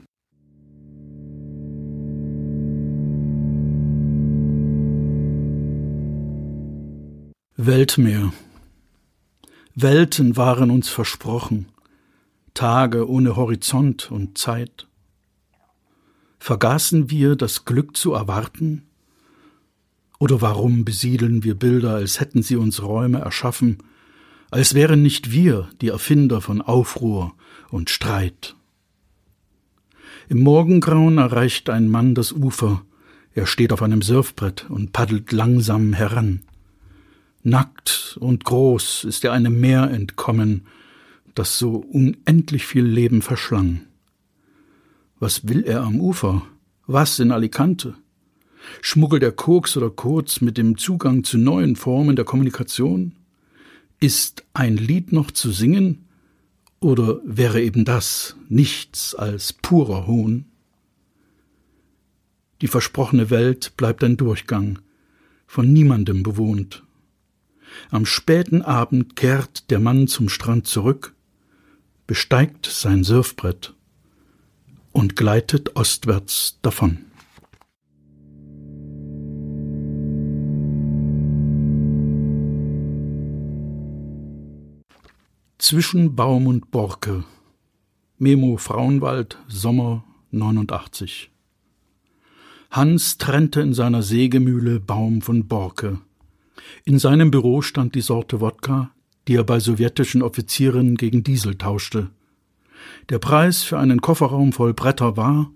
Weltmeer. Welten waren uns versprochen, Tage ohne Horizont und Zeit? Vergaßen wir das Glück zu erwarten? Oder warum besiedeln wir Bilder, als hätten sie uns Räume erschaffen, als wären nicht wir die Erfinder von Aufruhr und Streit? Im Morgengrauen erreicht ein Mann das Ufer, er steht auf einem Surfbrett und paddelt langsam heran. Nackt und groß ist er einem Meer entkommen, das so unendlich viel Leben verschlang. Was will er am Ufer? Was in Alicante? Schmuggelt er Koks oder Kurz mit dem Zugang zu neuen Formen der Kommunikation? Ist ein Lied noch zu singen? Oder wäre eben das nichts als purer Hohn? Die versprochene Welt bleibt ein Durchgang, von niemandem bewohnt. Am späten Abend kehrt der Mann zum Strand zurück, besteigt sein Surfbrett und gleitet ostwärts davon. Zwischen Baum und Borke. Memo Frauenwald, Sommer 89. Hans trennte in seiner Sägemühle Baum von Borke. In seinem Büro stand die Sorte Wodka, die er bei sowjetischen Offizieren gegen Diesel tauschte. Der Preis für einen Kofferraum voll Bretter war,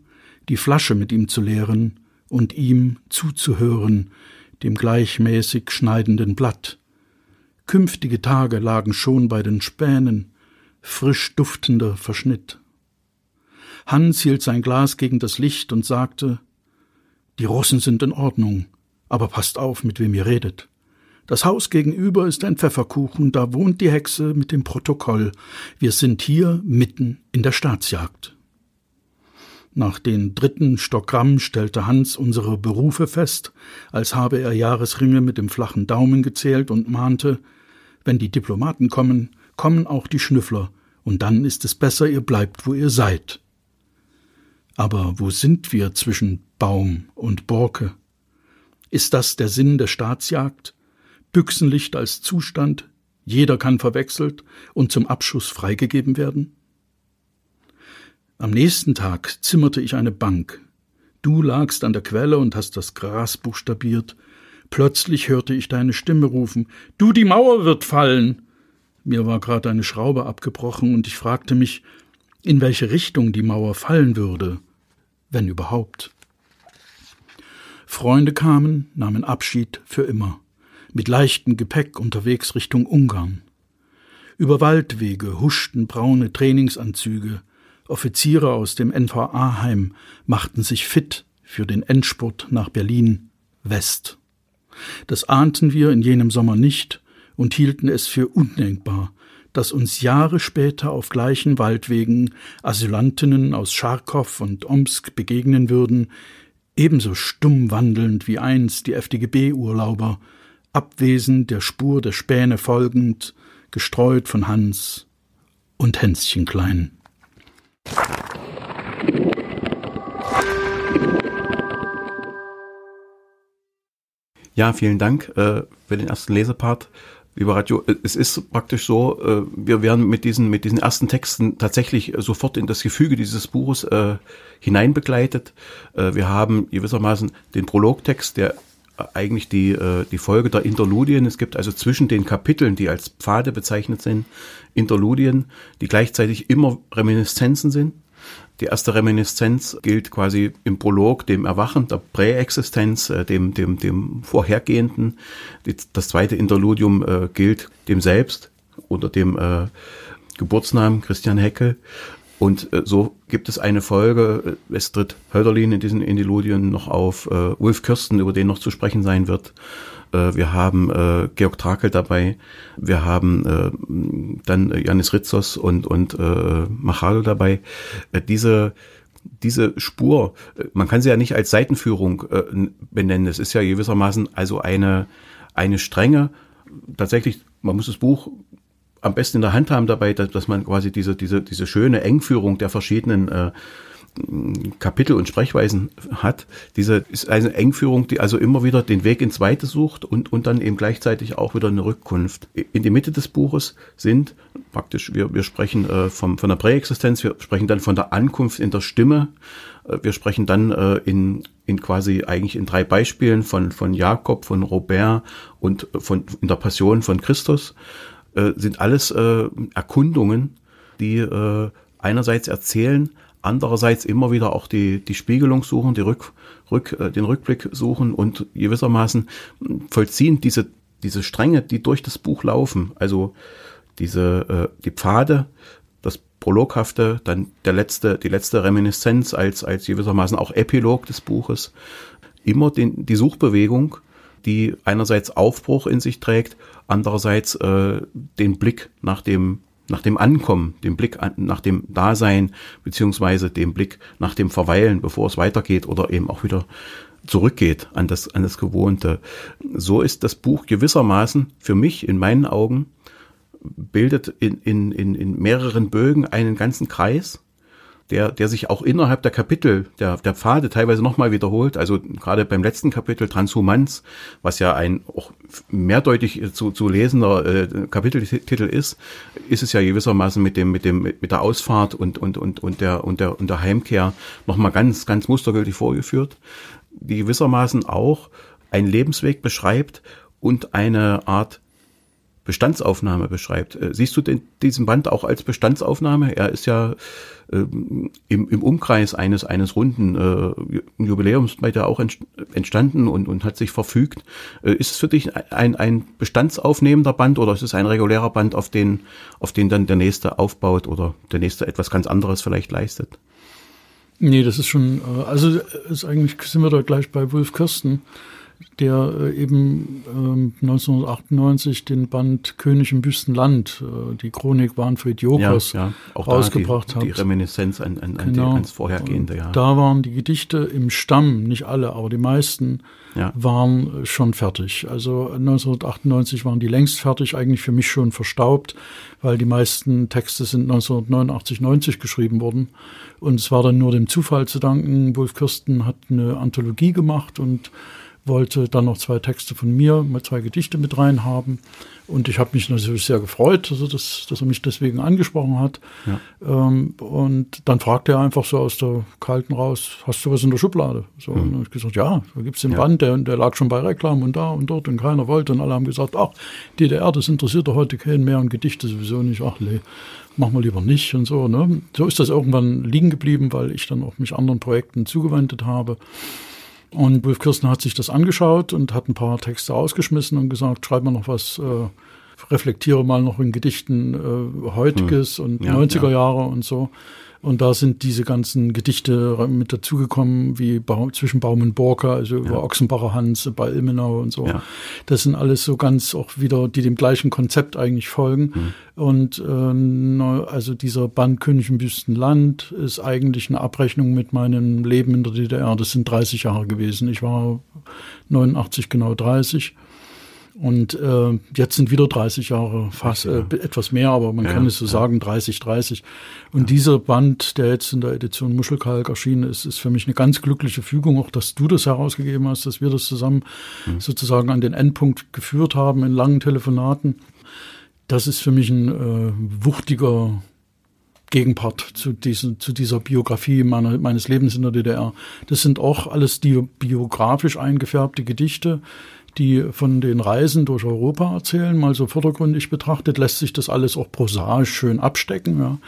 die Flasche mit ihm zu leeren und ihm zuzuhören, dem gleichmäßig schneidenden Blatt. Künftige Tage lagen schon bei den Spänen, frisch duftender Verschnitt. Hans hielt sein Glas gegen das Licht und sagte Die Russen sind in Ordnung, aber passt auf, mit wem ihr redet. Das Haus gegenüber ist ein Pfefferkuchen, da wohnt die Hexe mit dem Protokoll. Wir sind hier mitten in der Staatsjagd. Nach den dritten Stockgramm stellte Hans unsere Berufe fest, als habe er Jahresringe mit dem flachen Daumen gezählt und mahnte, wenn die Diplomaten kommen, kommen auch die Schnüffler, und dann ist es besser, ihr bleibt, wo ihr seid. Aber wo sind wir zwischen Baum und Borke? Ist das der Sinn der Staatsjagd? Büchsenlicht als Zustand, jeder kann verwechselt und zum Abschuss freigegeben werden? Am nächsten Tag zimmerte ich eine Bank. Du lagst an der Quelle und hast das Gras buchstabiert. Plötzlich hörte ich deine Stimme rufen Du, die Mauer wird fallen. Mir war gerade eine Schraube abgebrochen und ich fragte mich, in welche Richtung die Mauer fallen würde, wenn überhaupt. Freunde kamen, nahmen Abschied für immer, mit leichtem Gepäck unterwegs Richtung Ungarn. Über Waldwege huschten braune Trainingsanzüge, Offiziere aus dem NVA-Heim machten sich fit für den Endspurt nach Berlin West. Das ahnten wir in jenem Sommer nicht und hielten es für undenkbar, dass uns Jahre später auf gleichen Waldwegen Asylantinnen aus Charkow und Omsk begegnen würden, ebenso stumm wandelnd wie einst die FDGB-Urlauber, abwesend der Spur der Späne folgend, gestreut von Hans und Hänschen Klein. Ja, vielen Dank äh, für den ersten Lesepart. Lieber Radio, äh, es ist praktisch so, äh, wir werden mit diesen, mit diesen ersten Texten tatsächlich sofort in das Gefüge dieses Buches äh, hineinbegleitet. Äh, wir haben gewissermaßen den Prologtext, der eigentlich die, äh, die Folge der Interludien. Es gibt also zwischen den Kapiteln, die als Pfade bezeichnet sind, Interludien, die gleichzeitig immer Reminiszenzen sind. Die erste Reminiszenz gilt quasi im Prolog dem Erwachen der Präexistenz, äh, dem, dem, dem Vorhergehenden. das zweite Interludium äh, gilt dem Selbst unter dem äh, Geburtsnamen Christian Heckel. Und äh, so gibt es eine Folge, äh, es tritt Hölderlin in diesen Indiludien noch auf, äh, Ulf Kirsten, über den noch zu sprechen sein wird. Äh, wir haben äh, Georg Trakel dabei, wir haben äh, dann Janis Ritzos und, und äh, Machado dabei. Äh, diese diese Spur, äh, man kann sie ja nicht als Seitenführung äh, benennen. Es ist ja gewissermaßen also eine, eine strenge, tatsächlich, man muss das Buch am besten in der Hand haben dabei, dass, dass man quasi diese, diese, diese schöne Engführung der verschiedenen äh, Kapitel und Sprechweisen hat. Diese ist eine Engführung, die also immer wieder den Weg ins Weite sucht und, und dann eben gleichzeitig auch wieder eine Rückkunft. In die Mitte des Buches sind praktisch, wir, wir sprechen äh, vom, von der Präexistenz, wir sprechen dann von der Ankunft in der Stimme, äh, wir sprechen dann äh, in, in quasi eigentlich in drei Beispielen von, von Jakob, von Robert und von, in der Passion von Christus äh, sind alles äh, Erkundungen, die äh, einerseits erzählen, andererseits immer wieder auch die, die Spiegelung suchen, die Rück, Rück, äh, den Rückblick suchen und gewissermaßen vollziehen diese, diese Stränge, die durch das Buch laufen. Also diese, äh, die Pfade, das Prologhafte, dann der letzte, die letzte Reminiszenz als, als gewissermaßen auch Epilog des Buches. Immer den, die Suchbewegung, die einerseits Aufbruch in sich trägt, andererseits äh, den Blick nach dem nach dem Ankommen, dem Blick an, nach dem Dasein beziehungsweise dem Blick nach dem Verweilen, bevor es weitergeht oder eben auch wieder zurückgeht an das an das Gewohnte. So ist das Buch gewissermaßen für mich in meinen Augen bildet in, in, in, in mehreren Bögen einen ganzen Kreis, der, der sich auch innerhalb der Kapitel, der, der Pfade teilweise nochmal wiederholt. Also gerade beim letzten Kapitel Transhumanz, was ja ein auch mehrdeutig zu, zu lesender äh, Kapiteltitel ist, ist es ja gewissermaßen mit dem, mit dem, mit der Ausfahrt und, und, und, und der, und der, und der Heimkehr nochmal ganz, ganz mustergültig vorgeführt, die gewissermaßen auch einen Lebensweg beschreibt und eine Art Bestandsaufnahme beschreibt. Äh, siehst du denn diesen Band auch als Bestandsaufnahme? Er ist ja äh, im, im Umkreis eines eines runden äh, Jubiläums bei der auch entstanden und, und hat sich verfügt. Äh, ist es für dich ein, ein bestandsaufnehmender Band oder ist es ein regulärer Band, auf den, auf den dann der nächste aufbaut oder der nächste etwas ganz anderes vielleicht leistet? Nee, das ist schon, äh, also ist eigentlich sind wir da gleich bei Wolf Kirsten der äh, eben äh, 1998 den Band König im Wüstenland, äh, die Chronik Warnfried Jokers, ja, ja, rausgebracht die, hat. Die Reminiszenz an, an, an genau. die, ans Vorhergehende, ja. Da waren die Gedichte im Stamm, nicht alle, aber die meisten ja. waren schon fertig. Also 1998 waren die längst fertig, eigentlich für mich schon verstaubt, weil die meisten Texte sind 1989, 90 geschrieben worden. Und es war dann nur dem Zufall zu danken. Wolf Kirsten hat eine Anthologie gemacht und wollte dann noch zwei Texte von mir, mal zwei Gedichte mit rein haben. Und ich habe mich natürlich sehr gefreut, also das, dass er mich deswegen angesprochen hat. Ja. Ähm, und dann fragte er einfach so aus der Kalten raus, hast du was in der Schublade? So, mhm. Und habe ich gesagt, ja, da gibt's den ja. Band, der, der lag schon bei Reklam und da und dort und keiner wollte. Und alle haben gesagt, ach, DDR, das interessiert doch heute keinen mehr und Gedichte sowieso nicht. Ach, nee, machen wir lieber nicht und so. Ne? So ist das irgendwann liegen geblieben, weil ich dann auch mich anderen Projekten zugewendet habe. Und Wolf Kirsten hat sich das angeschaut und hat ein paar Texte ausgeschmissen und gesagt, schreib mal noch was, äh, reflektiere mal noch in Gedichten äh, heutiges hm. und ja, 90er Jahre und so. Und da sind diese ganzen Gedichte mit dazugekommen, wie ba zwischen Baum und Borka, also ja. über Ochsenbacher Hans bei Ilmenau und so. Ja. Das sind alles so ganz auch wieder, die dem gleichen Konzept eigentlich folgen. Mhm. Und äh, also dieser Band König im Wüstenland ist eigentlich eine Abrechnung mit meinem Leben in der DDR. Das sind 30 Jahre gewesen. Ich war 89 genau 30. Und äh, jetzt sind wieder 30 Jahre, fast äh, etwas mehr, aber man ja, kann es so ja. sagen, 30, 30. Und dieser Band, der jetzt in der Edition Muschelkalk erschienen ist, ist für mich eine ganz glückliche Fügung, auch dass du das herausgegeben hast, dass wir das zusammen mhm. sozusagen an den Endpunkt geführt haben in langen Telefonaten. Das ist für mich ein äh, wuchtiger Gegenpart zu, diesen, zu dieser Biografie meiner, meines Lebens in der DDR. Das sind auch alles die biografisch eingefärbte Gedichte, die von den Reisen durch Europa erzählen, mal so vordergründig betrachtet, lässt sich das alles auch prosaisch schön abstecken. Ja.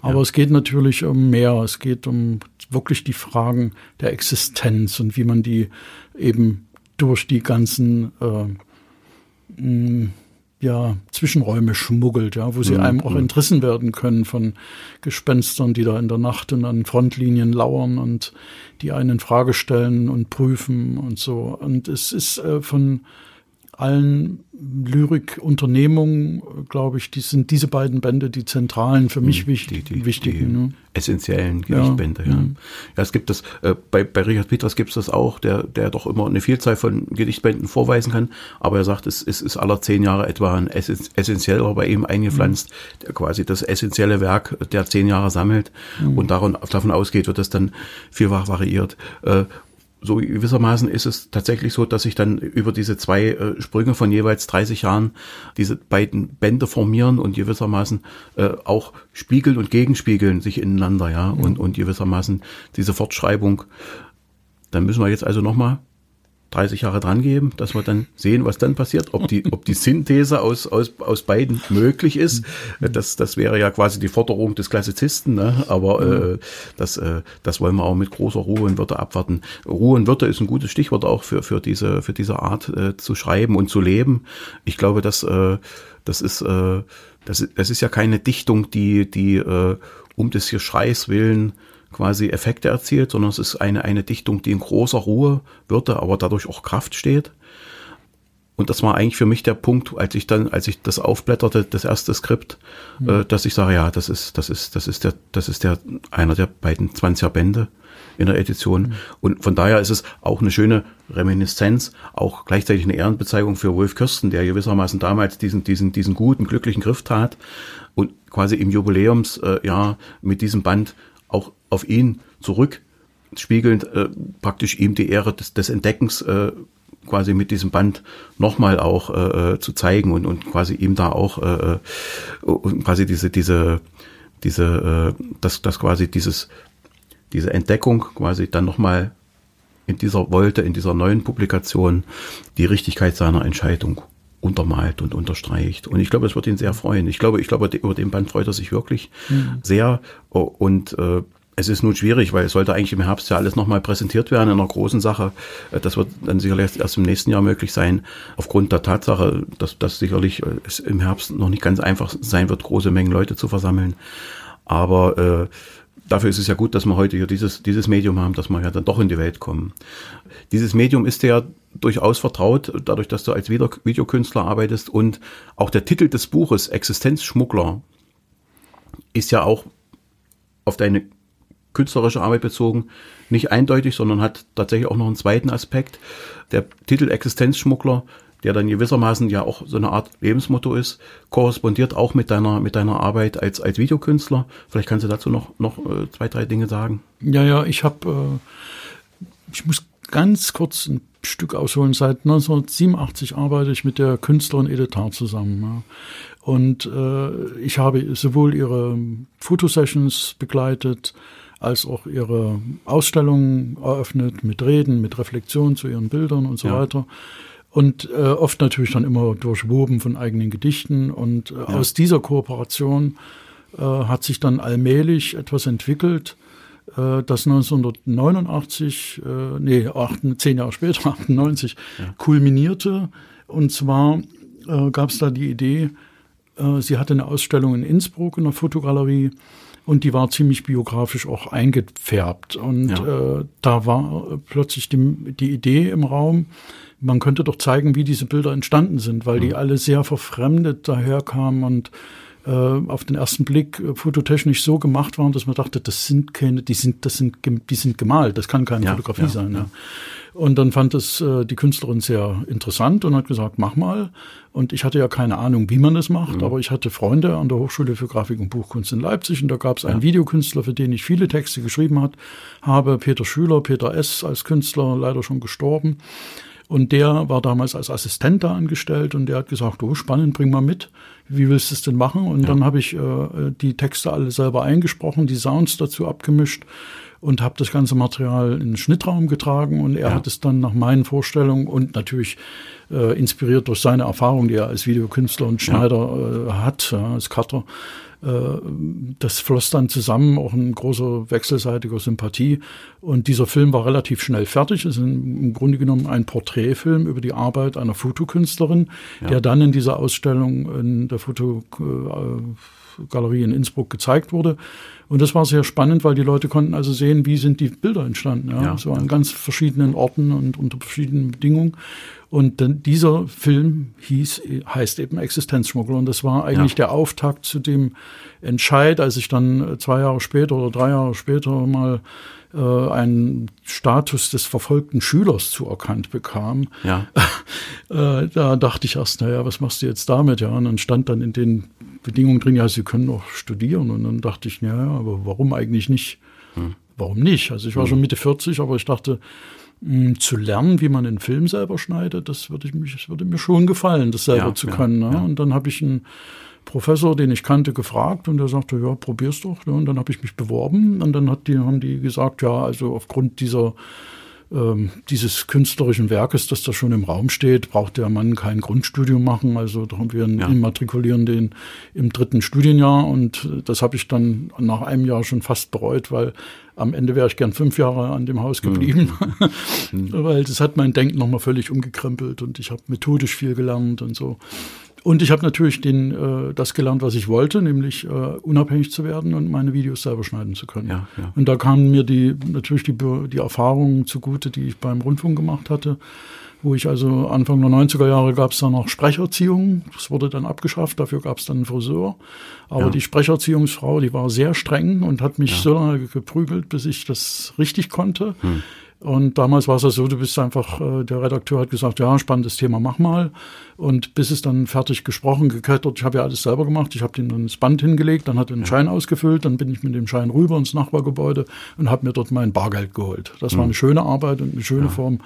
Aber ja. es geht natürlich um mehr. Es geht um wirklich die Fragen der Existenz und wie man die eben durch die ganzen äh, ja, Zwischenräume schmuggelt, ja, wo sie mhm. einem auch entrissen werden können von Gespenstern, die da in der Nacht und an Frontlinien lauern und die einen in Frage stellen und prüfen und so. Und es ist äh, von allen Lyrik-Unternehmungen, glaube ich, die sind diese beiden Bände die zentralen, für mich wichtig, die, die, wichtigen. Die ne? essentiellen Gedichtbände, ja. Ja. Mhm. ja. es gibt das, äh, bei, bei Richard Peters gibt es das auch, der, der doch immer eine Vielzahl von Gedichtbänden vorweisen kann, aber er sagt, es, es ist aller zehn Jahre etwa ein essentieller bei ihm eingepflanzt, mhm. der quasi das essentielle Werk der zehn Jahre sammelt und davon, davon ausgeht, wird das dann vielfach variiert. Äh, so gewissermaßen ist es tatsächlich so, dass sich dann über diese zwei äh, Sprünge von jeweils 30 Jahren diese beiden Bände formieren und gewissermaßen äh, auch spiegeln und gegenspiegeln sich ineinander, ja, mhm. und, und gewissermaßen diese Fortschreibung. Dann müssen wir jetzt also nochmal 30 Jahre dran geben, dass wir dann sehen, was dann passiert, ob die, ob die Synthese aus, aus, aus beiden möglich ist. Das, das wäre ja quasi die Forderung des Klassizisten, ne? aber äh, das, äh, das wollen wir auch mit großer Ruhe und Würde abwarten. Ruhe und Würde ist ein gutes Stichwort auch für, für, diese, für diese Art äh, zu schreiben und zu leben. Ich glaube, dass äh, das ist, äh, das, das ist ja keine Dichtung, die, die äh, um des Geschreis willen quasi Effekte erzielt, sondern es ist eine, eine Dichtung, die in großer Ruhe würde, aber dadurch auch Kraft steht. Und das war eigentlich für mich der Punkt, als ich dann, als ich das aufblätterte, das erste Skript, mhm. äh, dass ich sage, ja, das ist, das ist, das ist der, das ist der, einer der beiden 20er Bände in der Edition. Mhm. Und von daher ist es auch eine schöne Reminiszenz, auch gleichzeitig eine Ehrenbezeichnung für Wolf Kirsten, der gewissermaßen damals diesen, diesen, diesen guten, glücklichen Griff tat und quasi im Jubiläumsjahr äh, mit diesem Band auch auf ihn zurückspiegelnd äh, praktisch ihm die Ehre des, des Entdeckens äh, quasi mit diesem Band nochmal auch äh, zu zeigen und, und quasi ihm da auch äh, und quasi diese diese diese äh, dass dass quasi dieses diese Entdeckung quasi dann nochmal in dieser Wolte, in dieser neuen Publikation die Richtigkeit seiner Entscheidung untermalt und unterstreicht. Und ich glaube, es wird ihn sehr freuen. Ich glaube, ich glaube, über den Band freut er sich wirklich mhm. sehr. Und äh, es ist nun schwierig, weil es sollte eigentlich im Herbst ja alles nochmal präsentiert werden in einer großen Sache. Äh, das wird dann sicherlich erst im nächsten Jahr möglich sein, aufgrund der Tatsache, dass das sicherlich äh, es im Herbst noch nicht ganz einfach sein wird, große Mengen Leute zu versammeln. Aber äh, dafür ist es ja gut, dass wir heute hier dieses, dieses Medium haben, dass wir ja dann doch in die Welt kommen. Dieses Medium ist ja durchaus vertraut, dadurch, dass du als Videokünstler arbeitest und auch der Titel des Buches Existenzschmuggler ist ja auch auf deine künstlerische Arbeit bezogen nicht eindeutig, sondern hat tatsächlich auch noch einen zweiten Aspekt. Der Titel Existenzschmuggler der dann gewissermaßen ja auch so eine Art Lebensmotto ist, korrespondiert auch mit deiner, mit deiner Arbeit als, als Videokünstler. Vielleicht kannst du dazu noch, noch äh, zwei, drei Dinge sagen. Ja, ja, ich habe, äh, ich muss ganz kurz ein Stück ausholen. Seit 1987 arbeite ich mit der Künstlerin Editar zusammen. Ja. Und äh, ich habe sowohl ihre Fotosessions begleitet, als auch ihre Ausstellungen eröffnet mit Reden, mit Reflexion zu ihren Bildern und so ja. weiter und äh, oft natürlich dann immer durchwoben von eigenen Gedichten. Und äh, ja. aus dieser Kooperation äh, hat sich dann allmählich etwas entwickelt, äh, das 1989, äh, nee, acht, zehn Jahre später, 98, ja. kulminierte. Und zwar äh, gab es da die Idee, äh, sie hatte eine Ausstellung in Innsbruck in der Fotogalerie und die war ziemlich biografisch auch eingefärbt. Und ja. äh, da war plötzlich die, die Idee im Raum, man könnte doch zeigen, wie diese Bilder entstanden sind, weil die alle sehr verfremdet daherkamen und äh, auf den ersten Blick äh, fototechnisch so gemacht waren, dass man dachte, das sind keine, die sind, das sind, die sind gemalt, das kann keine ja, Fotografie ja, sein. Ja. Und dann fand es äh, die Künstlerin sehr interessant und hat gesagt, mach mal. Und ich hatte ja keine Ahnung, wie man das macht, mhm. aber ich hatte Freunde an der Hochschule für Grafik und Buchkunst in Leipzig und da gab es einen Videokünstler, für den ich viele Texte geschrieben hat, habe Peter Schüler, Peter S. als Künstler, leider schon gestorben. Und der war damals als Assistent da angestellt und der hat gesagt, oh, spannend, bring mal mit. Wie willst du es denn machen? Und ja. dann habe ich äh, die Texte alle selber eingesprochen, die Sounds dazu abgemischt und habe das ganze Material in den Schnittraum getragen und er ja. hat es dann nach meinen Vorstellungen und natürlich äh, inspiriert durch seine Erfahrung, die er als Videokünstler und Schneider ja. äh, hat, als Cutter, das floss dann zusammen, auch ein großer wechselseitiger Sympathie. Und dieser Film war relativ schnell fertig. Es ist im Grunde genommen ein Porträtfilm über die Arbeit einer Fotokünstlerin, ja. der dann in dieser Ausstellung in der Fotogalerie in Innsbruck gezeigt wurde. Und das war sehr spannend, weil die Leute konnten also sehen, wie sind die Bilder entstanden. Ja, ja so an ganz verschiedenen Orten und unter verschiedenen Bedingungen. Und dann dieser Film hieß, heißt eben Existenzschmuggler. Und das war eigentlich ja. der Auftakt zu dem Entscheid, als ich dann zwei Jahre später oder drei Jahre später mal äh, einen Status des verfolgten Schülers zuerkannt bekam. Ja. äh, da dachte ich erst, naja, was machst du jetzt damit? Ja, und dann stand dann in den Bedingungen drin, ja, Sie können doch studieren. Und dann dachte ich, ja, aber warum eigentlich nicht? Hm. Warum nicht? Also ich war hm. schon Mitte 40, aber ich dachte, zu lernen, wie man einen Film selber schneidet, das würde, ich mich, das würde mir schon gefallen, das selber ja, zu können. Ja, ne? ja. Und dann habe ich einen Professor, den ich kannte, gefragt und der sagte, ja, probier's doch. Ne? Und dann habe ich mich beworben und dann hat die, haben die gesagt, ja, also aufgrund dieser ähm, dieses künstlerischen Werkes, das da schon im Raum steht, braucht der Mann kein Grundstudium machen. Also da haben wir ja. immatrikulieren den im dritten Studienjahr und das habe ich dann nach einem Jahr schon fast bereut, weil am Ende wäre ich gern fünf Jahre an dem Haus geblieben, mhm. weil das hat mein Denken nochmal völlig umgekrempelt und ich habe methodisch viel gelernt und so. Und ich habe natürlich den, äh, das gelernt, was ich wollte, nämlich äh, unabhängig zu werden und meine Videos selber schneiden zu können. Ja, ja. Und da kamen mir die natürlich die, die Erfahrungen zugute, die ich beim Rundfunk gemacht hatte wo ich also Anfang der 90er Jahre gab es dann noch Sprecherziehung. Das wurde dann abgeschafft, dafür gab es dann einen Friseur. Aber ja. die Sprecherziehungsfrau, die war sehr streng und hat mich ja. so lange geprügelt, bis ich das richtig konnte. Hm. Und damals war es ja so, du bist einfach, äh, der Redakteur hat gesagt, ja, spannendes Thema, mach mal. Und bis es dann fertig gesprochen, geklettert, ich habe ja alles selber gemacht, ich habe ihm dann das Band hingelegt, dann hat er einen Schein ausgefüllt, dann bin ich mit dem Schein rüber ins Nachbargebäude und habe mir dort mein Bargeld geholt. Das war eine schöne Arbeit und eine schöne Form,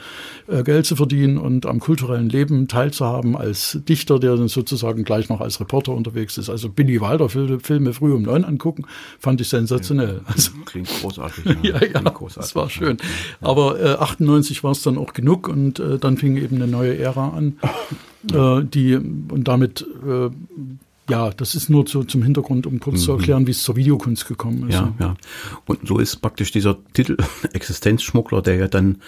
äh, Geld zu verdienen und am kulturellen Leben teilzuhaben als Dichter, der dann sozusagen gleich noch als Reporter unterwegs ist. Also Billy Wilder Filme früh um neun angucken, fand ich sensationell. Also, Klingt großartig. ja, ja, das war schön. Aber äh, 98 war es dann auch genug und äh, dann fing eben eine neue Ära an, äh, die und damit äh, ja, das ist nur zu, zum Hintergrund, um kurz zu erklären, wie es zur Videokunst gekommen ist. Ja, ja. Und so ist praktisch dieser Titel Existenzschmuggler, der ja dann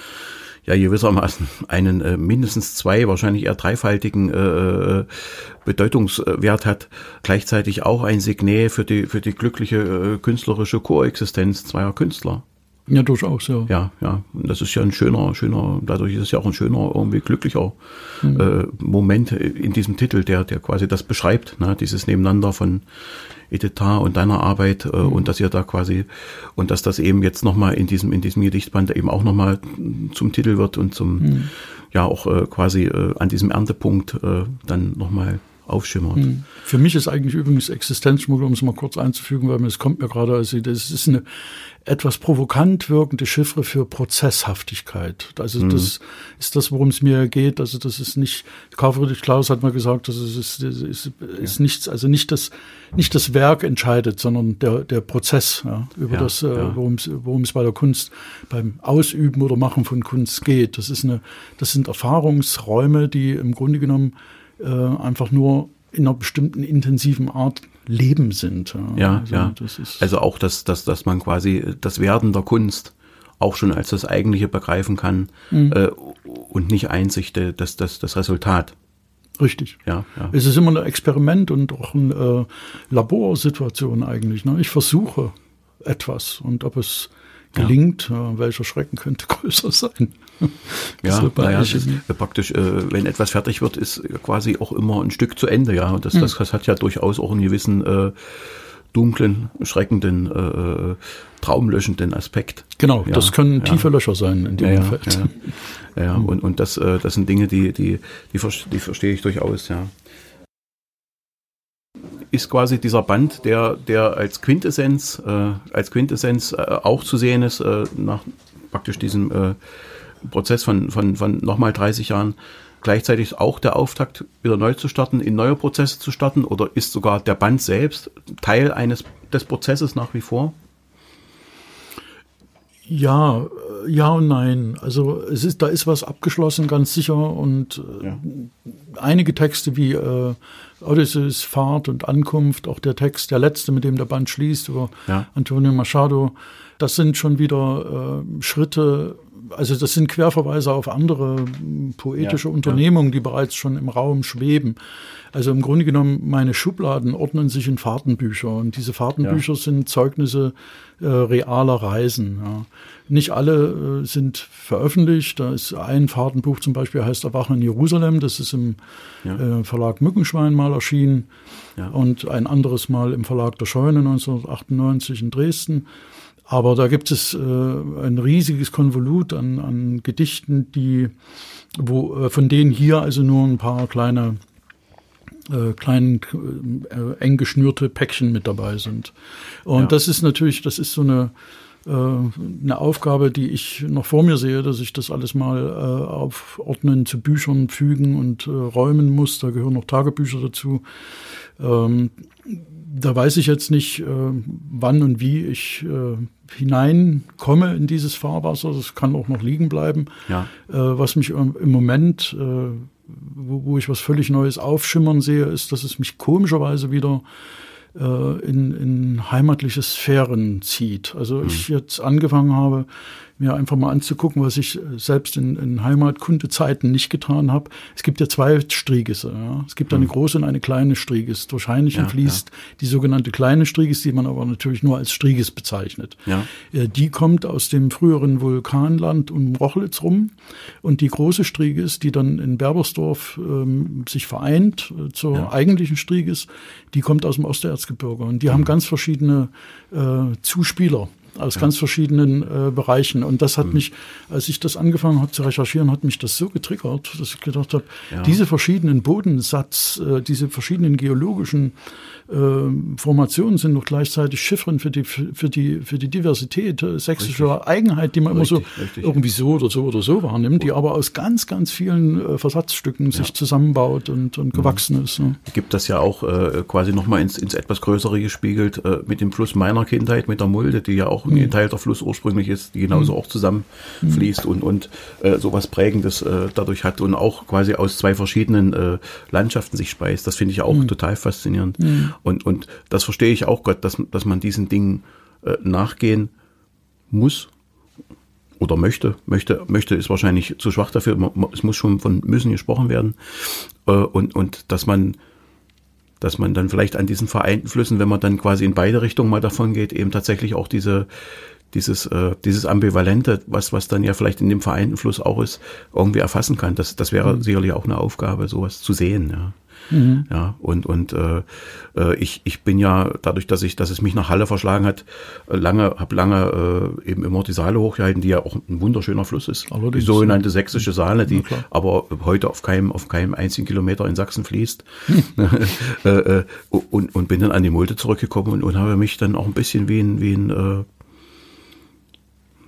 ja gewissermaßen einen äh, mindestens zwei, wahrscheinlich eher dreifaltigen äh, Bedeutungswert hat, gleichzeitig auch ein Signet für die für die glückliche äh, künstlerische Koexistenz zweier Künstler. Ja, durchaus, ja. Ja, ja. Und das ist ja ein schöner, schöner, dadurch ist es ja auch ein schöner, irgendwie glücklicher mhm. äh, Moment in diesem Titel, der, der quasi das beschreibt, ne? dieses Nebeneinander von Edita und deiner Arbeit äh, mhm. und dass ihr da quasi und dass das eben jetzt nochmal in diesem, in diesem Gedichtband eben auch nochmal zum Titel wird und zum, mhm. ja auch äh, quasi äh, an diesem Erntepunkt äh, dann nochmal aufschimmert. Hm. Für mich ist eigentlich übrigens Existenzschmuggel, um es mal kurz einzufügen, weil es kommt mir gerade, also das ist eine etwas provokant wirkende Chiffre für Prozesshaftigkeit. Also mhm. das ist das, worum es mir geht. Also das ist nicht, Karl Friedrich Klaus hat mal gesagt, das ist, ist, ist, ist ja. nichts, also nicht das, nicht das Werk entscheidet, sondern der, der Prozess, ja, über ja, das, äh, worum es, worum es bei der Kunst, beim Ausüben oder Machen von Kunst geht. Das ist eine, das sind Erfahrungsräume, die im Grunde genommen äh, einfach nur in einer bestimmten intensiven Art Leben sind. Ja, also, ja. also auch, dass, dass, dass man quasi das Werden der Kunst auch schon als das Eigentliche begreifen kann mhm. äh, und nicht einzig das, das, das Resultat. Richtig. Ja, ja. Es ist immer ein Experiment und auch eine äh, Laborsituation eigentlich. Ne? Ich versuche etwas und ob es gelingt, ja. welcher Schrecken könnte größer sein. ja, naja, ist, praktisch, äh, wenn etwas fertig wird, ist quasi auch immer ein Stück zu Ende, ja. Und das, hm. das, das hat ja durchaus auch einen gewissen äh, dunklen, schreckenden, äh, traumlöschenden Aspekt. Genau, ja, das können tiefe ja. Löcher sein in dem ja, Feld. Ja, ja. und, und das, äh, das sind Dinge, die, die, die, die verstehe ich durchaus, ja ist quasi dieser Band, der, der als Quintessenz, äh, als Quintessenz äh, auch zu sehen ist, äh, nach praktisch diesem äh, Prozess von, von, von nochmal 30 Jahren. Gleichzeitig auch der Auftakt, wieder neu zu starten, in neue Prozesse zu starten, oder ist sogar der Band selbst Teil eines des Prozesses nach wie vor? Ja, äh, ja und nein. Also es ist, da ist was abgeschlossen, ganz sicher. Und äh, ja. einige Texte wie äh, Odysseus Fahrt und Ankunft, auch der Text, der letzte, mit dem der Band schließt, über ja. Antonio Machado, das sind schon wieder äh, Schritte, also das sind Querverweise auf andere poetische ja, Unternehmungen, die bereits schon im Raum schweben. Also im Grunde genommen, meine Schubladen ordnen sich in Fahrtenbücher und diese Fahrtenbücher sind Zeugnisse äh, realer Reisen. Nicht alle äh, sind veröffentlicht. Da ist ein Fahrtenbuch zum Beispiel, heißt Erwachen in Jerusalem. Das ist im äh, Verlag Mückenschwein mal erschienen. Und ein anderes Mal im Verlag der Scheune 1998 in Dresden. Aber da gibt es äh, ein riesiges Konvolut an, an Gedichten, die, wo, äh, von denen hier also nur ein paar kleine äh, kleinen äh, eng geschnürte Päckchen mit dabei sind. Und ja. das ist natürlich, das ist so eine äh, eine Aufgabe, die ich noch vor mir sehe, dass ich das alles mal äh, aufordnen, zu Büchern fügen und äh, räumen muss. Da gehören noch Tagebücher dazu. Ähm, da weiß ich jetzt nicht, äh, wann und wie ich äh, hineinkomme in dieses Fahrwasser. Das kann auch noch liegen bleiben. Ja. Äh, was mich im Moment, wo, wo ich was völlig Neues aufschimmern sehe, ist, dass es mich komischerweise wieder äh, in, in heimatliche Sphären zieht. Also mhm. ich jetzt angefangen habe, mir einfach mal anzugucken, was ich selbst in, in Heimatkundezeiten nicht getan habe. Es gibt ja zwei Striegisse. Ja. Es gibt eine mhm. große und eine kleine Strieges. Durch Heinichen ja, fließt ja. die sogenannte kleine Strieges, die man aber natürlich nur als Strieges bezeichnet. Ja. Äh, die kommt aus dem früheren Vulkanland um Rochlitz rum. Und die große Strieges, die dann in Berbersdorf ähm, sich vereint äh, zur eigentlichen Strieges, die kommt aus dem Osterzgebirge. Und die mhm. haben ganz verschiedene äh, Zuspieler aus ganz verschiedenen äh, Bereichen. Und das hat mhm. mich, als ich das angefangen habe zu recherchieren, hat mich das so getriggert, dass ich gedacht habe, ja. diese verschiedenen Bodensatz, äh, diese verschiedenen geologischen äh, Formationen sind doch gleichzeitig Chiffren für die, für die, für die Diversität äh, sächsischer richtig. Eigenheit, die man richtig, immer so richtig. irgendwie so oder so oder so wahrnimmt, die aber aus ganz, ganz vielen äh, Versatzstücken ja. sich zusammenbaut und, und mhm. gewachsen mhm. ist. Ne? Gibt das ja auch äh, quasi nochmal ins, ins etwas Größere gespiegelt äh, mit dem Fluss meiner Kindheit, mit der Mulde, die ja auch mhm. Teil der Fluss ursprünglich ist, die genauso mhm. auch zusammenfließt mhm. und, und äh, sowas Prägendes äh, dadurch hat und auch quasi aus zwei verschiedenen äh, Landschaften sich speist. Das finde ich auch mhm. total faszinierend. Und, und das verstehe ich auch Gott, dass, dass man diesen Dingen äh, nachgehen muss oder möchte. Möchte, möchte ist wahrscheinlich zu schwach dafür. Es muss schon von müssen gesprochen werden. Äh, und, und dass man, dass man dann vielleicht an diesen vereinten Flüssen, wenn man dann quasi in beide Richtungen mal davon geht, eben tatsächlich auch diese, dieses, äh, dieses Ambivalente, was, was dann ja vielleicht in dem vereinten Fluss auch ist, irgendwie erfassen kann. Das, das wäre mhm. sicherlich auch eine Aufgabe, sowas zu sehen, ja. Mhm. Ja, und, und äh, äh, ich, ich bin ja, dadurch, dass ich, dass es mich nach Halle verschlagen hat, äh, lange, habe lange äh, eben immer die Saale hochgehalten, die ja auch ein wunderschöner Fluss ist. Allerdings, die sogenannte sächsische Saale, die aber heute auf keinem, auf keinem einzigen Kilometer in Sachsen fließt. Hm. äh, äh, und, und bin dann an die Mulde zurückgekommen und, und habe mich dann auch ein bisschen wie ein, wie ein äh,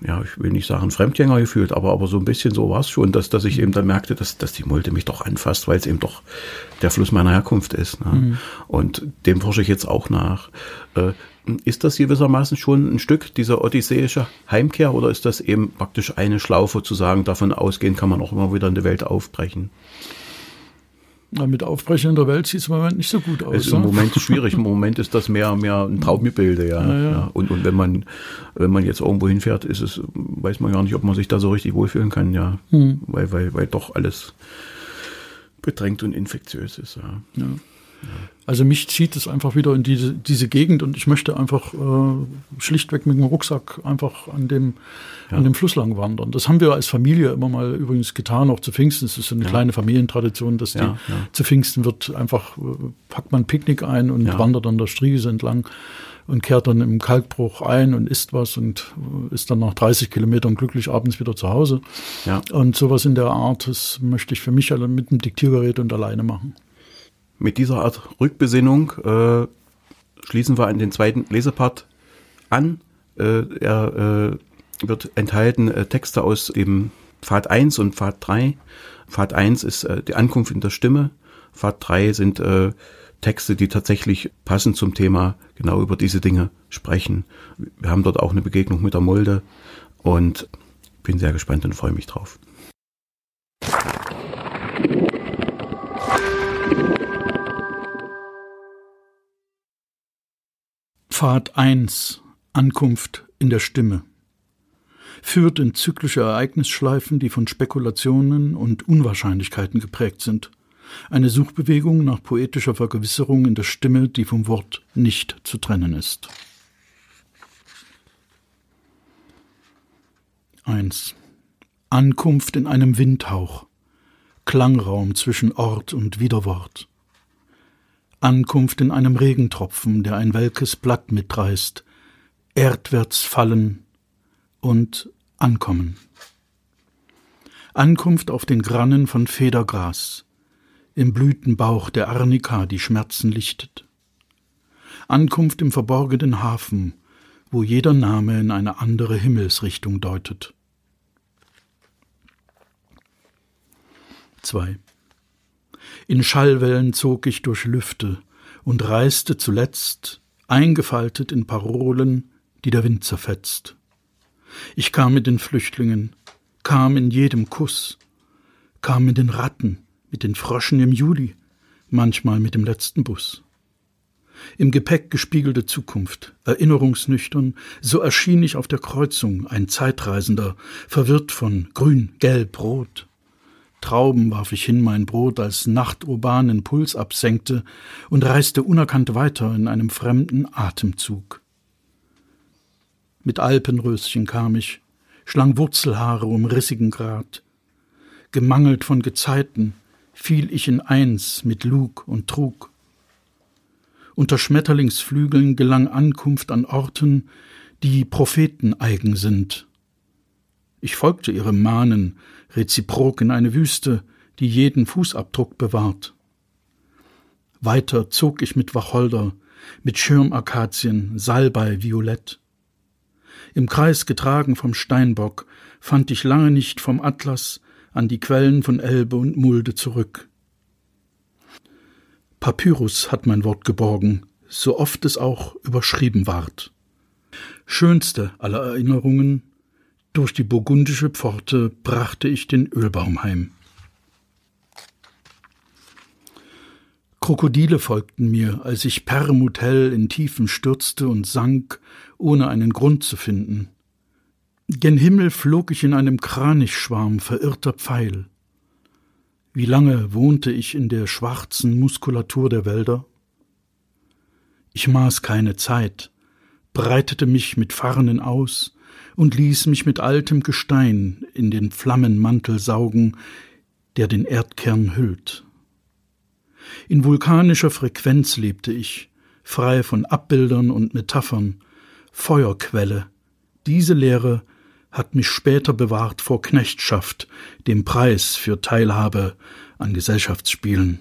ja, ich will nicht sagen Fremdgänger gefühlt, aber, aber so ein bisschen so war es schon, dass, dass ich eben dann merkte, dass, dass die Mulde mich doch anfasst, weil es eben doch der Fluss meiner Herkunft ist. Ne? Mhm. Und dem forsche ich jetzt auch nach. Äh, ist das gewissermaßen schon ein Stück dieser odysseische Heimkehr oder ist das eben praktisch eine Schlaufe zu sagen, davon ausgehen kann man auch immer wieder in die Welt aufbrechen? Na, mit Aufbrechen in der Welt sieht es im Moment nicht so gut aus. Es ist im ne? Moment schwierig. Im Moment ist das mehr, mehr ein Traumgebilde, ja. ja, ja. ja. Und, und wenn man, wenn man jetzt irgendwo hinfährt, ist es, weiß man gar nicht, ob man sich da so richtig wohlfühlen kann, ja. Hm. Weil, weil, weil doch alles bedrängt und infektiös ist, ja. ja. Also mich zieht es einfach wieder in diese, diese Gegend und ich möchte einfach äh, schlichtweg mit dem Rucksack einfach an dem, ja. an dem Fluss lang wandern. Das haben wir als Familie immer mal übrigens getan, auch zu Pfingsten. Es ist so eine ja. kleine Familientradition, dass die zu Pfingsten wird einfach, äh, packt man ein Picknick ein und wandert an der Striese entlang und kehrt dann im Kalkbruch ein und isst was und äh, ist dann nach 30 Kilometern glücklich abends wieder zu Hause. Ja. Und sowas in der Art, das möchte ich für mich mit dem Diktiergerät und alleine machen. Mit dieser Art Rückbesinnung äh, schließen wir an den zweiten Lesepart an. Äh, er äh, wird enthalten äh, Texte aus eben Pfad 1 und Pfad 3. Pfad 1 ist äh, die Ankunft in der Stimme. Pfad 3 sind äh, Texte, die tatsächlich passend zum Thema genau über diese Dinge sprechen. Wir haben dort auch eine Begegnung mit der Mulde und bin sehr gespannt und freue mich drauf. Pfad 1 Ankunft in der Stimme führt in zyklische Ereignisschleifen, die von Spekulationen und Unwahrscheinlichkeiten geprägt sind. Eine Suchbewegung nach poetischer Vergewisserung in der Stimme, die vom Wort nicht zu trennen ist. 1. Ankunft in einem Windhauch. Klangraum zwischen Ort und Widerwort. Ankunft in einem Regentropfen, der ein welkes Blatt mitreißt, erdwärts fallen und ankommen. Ankunft auf den Grannen von Federgras, im Blütenbauch der Arnika, die Schmerzen lichtet. Ankunft im verborgenen Hafen, wo jeder Name in eine andere Himmelsrichtung deutet. 2. In Schallwellen zog ich durch Lüfte und reiste zuletzt, eingefaltet in Parolen, die der Wind zerfetzt. Ich kam mit den Flüchtlingen, kam in jedem Kuss, kam mit den Ratten, mit den Fröschen im Juli, manchmal mit dem letzten Bus. Im Gepäck gespiegelte Zukunft, erinnerungsnüchtern, so erschien ich auf der Kreuzung, ein Zeitreisender, verwirrt von Grün, Gelb, Rot. Trauben warf ich hin mein Brot, als nachturbanen Puls absenkte und reiste unerkannt weiter in einem fremden Atemzug. Mit Alpenröschen kam ich, schlang Wurzelhaare um rissigen Grat. Gemangelt von Gezeiten fiel ich in eins mit Lug und Trug. Unter Schmetterlingsflügeln gelang Ankunft an Orten, die Propheten eigen sind. Ich folgte ihrem Mahnen, reziprok in eine Wüste, die jeden Fußabdruck bewahrt. Weiter zog ich mit Wacholder, mit Schirmakazien, Salbei, Violett. Im Kreis getragen vom Steinbock fand ich lange nicht vom Atlas an die Quellen von Elbe und Mulde zurück. Papyrus hat mein Wort geborgen, so oft es auch überschrieben ward. Schönste aller Erinnerungen, durch die burgundische Pforte brachte ich den Ölbaum heim. Krokodile folgten mir, als ich permuthell in Tiefen stürzte und sank, ohne einen Grund zu finden. Gen Himmel flog ich in einem Kranichschwarm verirrter Pfeil. Wie lange wohnte ich in der schwarzen Muskulatur der Wälder? Ich maß keine Zeit, breitete mich mit Farnen aus und ließ mich mit altem Gestein in den Flammenmantel saugen, der den Erdkern hüllt. In vulkanischer Frequenz lebte ich, frei von Abbildern und Metaphern, Feuerquelle. Diese Lehre hat mich später bewahrt vor Knechtschaft, dem Preis für Teilhabe an Gesellschaftsspielen.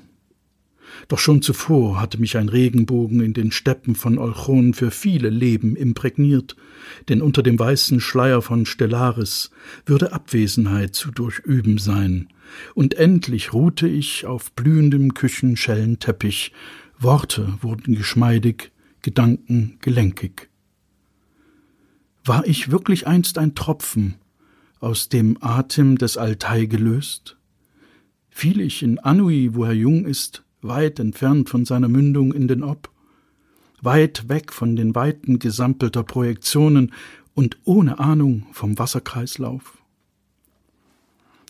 Doch schon zuvor hatte mich ein Regenbogen in den Steppen von Olchon für viele Leben imprägniert, denn unter dem weißen Schleier von Stellaris würde Abwesenheit zu durchüben sein, und endlich ruhte ich auf blühendem Küchenschellenteppich, Worte wurden geschmeidig, Gedanken gelenkig. War ich wirklich einst ein Tropfen, aus dem Atem des Altai gelöst? Fiel ich in Anui, wo er jung ist, weit entfernt von seiner Mündung in den Ob? Weit weg von den Weiten gesampelter Projektionen und ohne Ahnung vom Wasserkreislauf?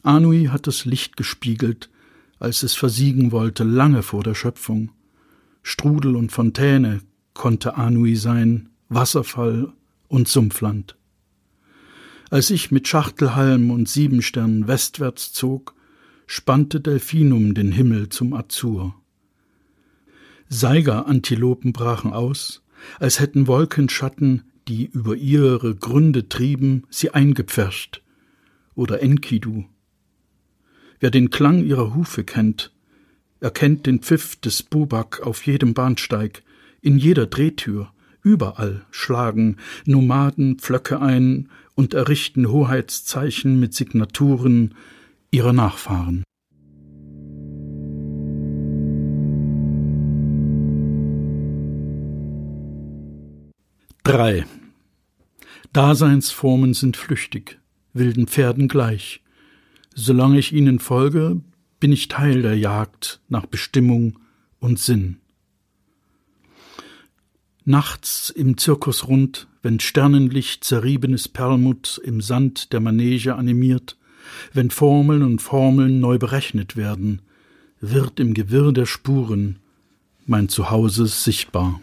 Anui hat das Licht gespiegelt, als es versiegen wollte, lange vor der Schöpfung. Strudel und Fontäne konnte Anui sein, Wasserfall und Sumpfland. Als ich mit Schachtelhalm und Siebenstern westwärts zog, spannte Delphinum den Himmel zum Azur. Seiger-Antilopen brachen aus, als hätten Wolkenschatten, die über ihre Gründe trieben, sie eingepfercht. Oder Enkidu. Wer den Klang ihrer Hufe kennt, erkennt den Pfiff des Bubak auf jedem Bahnsteig, in jeder Drehtür, Überall schlagen Nomaden Pflöcke ein und errichten Hoheitszeichen mit Signaturen ihrer Nachfahren. Drei. Daseinsformen sind flüchtig, wilden Pferden gleich. Solange ich ihnen folge, bin ich Teil der Jagd nach Bestimmung und Sinn. Nachts im Zirkusrund, wenn Sternenlicht zerriebenes Perlmutt im Sand der Manege animiert, wenn Formeln und Formeln neu berechnet werden, wird im Gewirr der Spuren mein Zuhause sichtbar.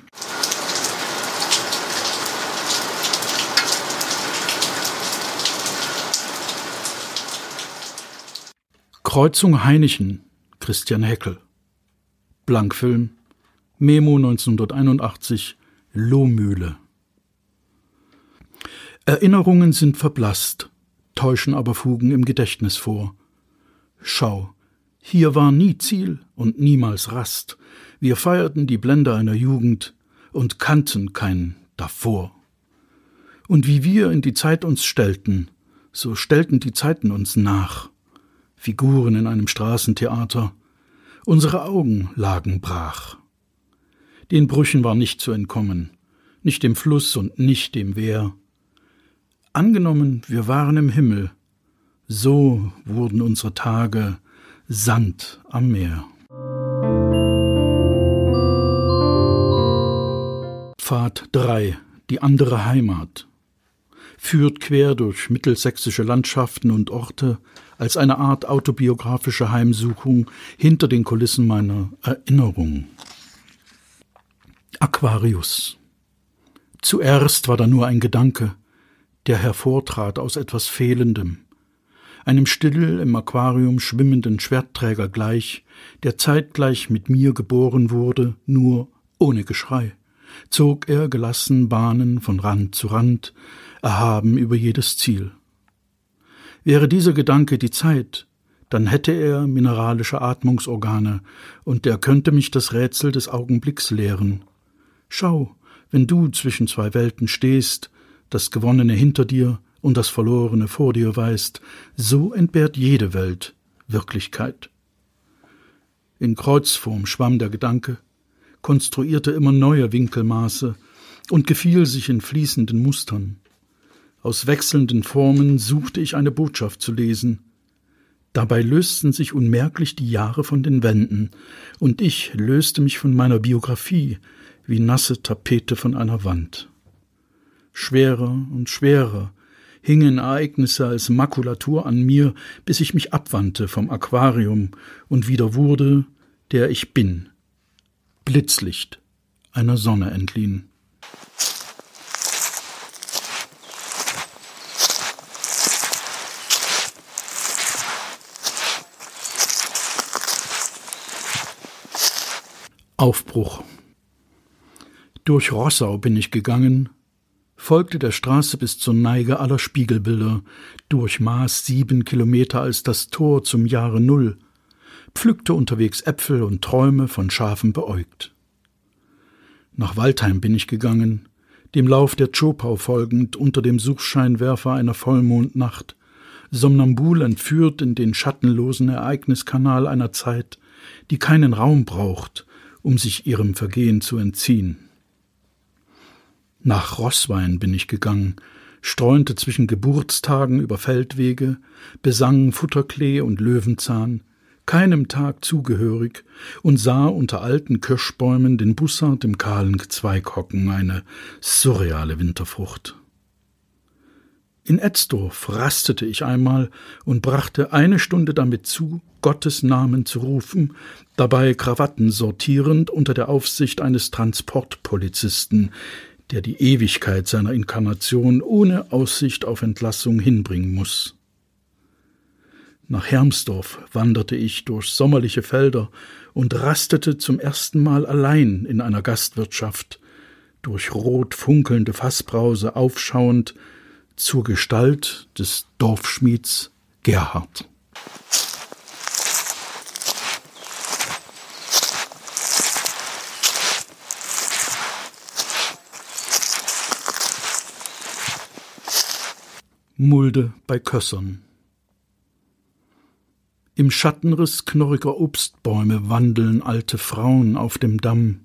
Kreuzung Heinichen, Christian Heckel. Blankfilm, Memo 1981, Lohmühle. Erinnerungen sind verblasst, täuschen aber Fugen im Gedächtnis vor. Schau, hier war nie Ziel und niemals Rast. Wir feierten die Blende einer Jugend und kannten kein davor. Und wie wir in die Zeit uns stellten, so stellten die Zeiten uns nach. Figuren in einem Straßentheater. Unsere Augen lagen brach. Den Brüchen war nicht zu entkommen, nicht dem Fluss und nicht dem Wehr. Angenommen, wir waren im Himmel, so wurden unsere Tage Sand am Meer. Pfad 3 Die andere Heimat führt quer durch mittelsächsische Landschaften und Orte als eine Art autobiografische Heimsuchung hinter den Kulissen meiner Erinnerung. Aquarius. Zuerst war da nur ein Gedanke, der hervortrat aus etwas Fehlendem, einem still im Aquarium schwimmenden Schwertträger gleich, der zeitgleich mit mir geboren wurde, nur ohne Geschrei, zog er gelassen Bahnen von Rand zu Rand, erhaben über jedes Ziel. Wäre dieser Gedanke die Zeit, dann hätte er mineralische Atmungsorgane, und er könnte mich das Rätsel des Augenblicks lehren. Schau, wenn du zwischen zwei Welten stehst, das Gewonnene hinter dir und das Verlorene vor dir weißt, so entbehrt jede Welt Wirklichkeit. In Kreuzform schwamm der Gedanke, konstruierte immer neue Winkelmaße und gefiel sich in fließenden Mustern. Aus wechselnden Formen suchte ich eine Botschaft zu lesen. Dabei lösten sich unmerklich die Jahre von den Wänden, und ich löste mich von meiner Biografie wie nasse Tapete von einer Wand. Schwerer und schwerer hingen Ereignisse als Makulatur an mir, bis ich mich abwandte vom Aquarium und wieder wurde, der ich bin, Blitzlicht einer Sonne entliehen. Aufbruch. Durch Rossau bin ich gegangen, folgte der Straße bis zur Neige aller Spiegelbilder, durchmaß sieben Kilometer als das Tor zum Jahre Null, pflückte unterwegs Äpfel und Träume von Schafen beäugt. Nach Waldheim bin ich gegangen, dem Lauf der Tschopau folgend unter dem Suchscheinwerfer einer Vollmondnacht, somnambul entführt in den schattenlosen Ereigniskanal einer Zeit, die keinen Raum braucht, um sich ihrem Vergehen zu entziehen. Nach Rosswein bin ich gegangen, streunte zwischen Geburtstagen über Feldwege, besang Futterklee und Löwenzahn, keinem Tag zugehörig, und sah unter alten Kirschbäumen den Bussard im kahlen Zweig hocken, eine surreale Winterfrucht. In Etzdorf rastete ich einmal und brachte eine Stunde damit zu, Gottes Namen zu rufen, dabei Krawatten sortierend unter der Aufsicht eines Transportpolizisten, der die Ewigkeit seiner Inkarnation ohne Aussicht auf Entlassung hinbringen muss. Nach Hermsdorf wanderte ich durch sommerliche Felder und rastete zum ersten Mal allein in einer Gastwirtschaft, durch rot funkelnde Fassbrause aufschauend zur Gestalt des Dorfschmieds Gerhard. Mulde bei Kössern. Im Schattenriss knorriger Obstbäume wandeln alte Frauen auf dem Damm.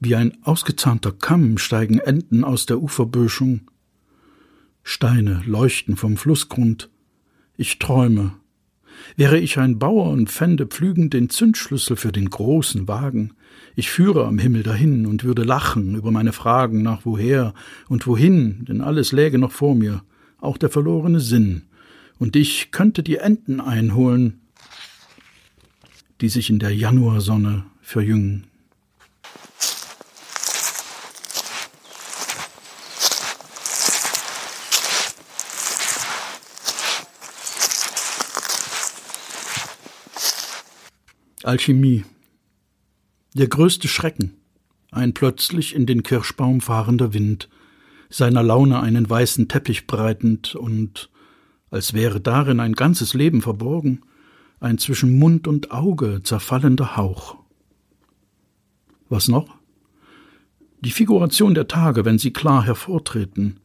Wie ein ausgezahnter Kamm steigen Enten aus der Uferböschung. Steine leuchten vom Flussgrund. Ich träume. Wäre ich ein Bauer und fände pflügend den Zündschlüssel für den großen Wagen, ich führe am Himmel dahin und würde lachen über meine Fragen nach woher und wohin, denn alles läge noch vor mir auch der verlorene Sinn, und ich könnte die Enten einholen, die sich in der Januarsonne verjüngen. Alchemie. Der größte Schrecken. Ein plötzlich in den Kirschbaum fahrender Wind, seiner Laune einen weißen Teppich breitend und, als wäre darin ein ganzes Leben verborgen, ein zwischen Mund und Auge zerfallender Hauch. Was noch? Die Figuration der Tage, wenn sie klar hervortreten,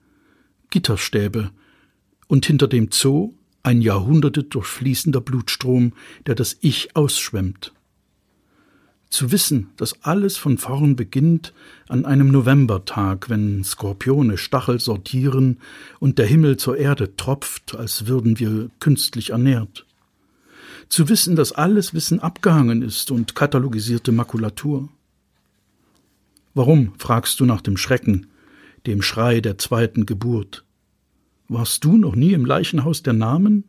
Gitterstäbe und hinter dem Zoo ein Jahrhunderte durchfließender Blutstrom, der das Ich ausschwemmt. Zu wissen, dass alles von vorn beginnt an einem Novembertag, wenn Skorpione Stachel sortieren und der Himmel zur Erde tropft, als würden wir künstlich ernährt. Zu wissen, dass alles Wissen abgehangen ist und katalogisierte Makulatur. Warum, fragst du nach dem Schrecken, dem Schrei der zweiten Geburt? Warst du noch nie im Leichenhaus der Namen?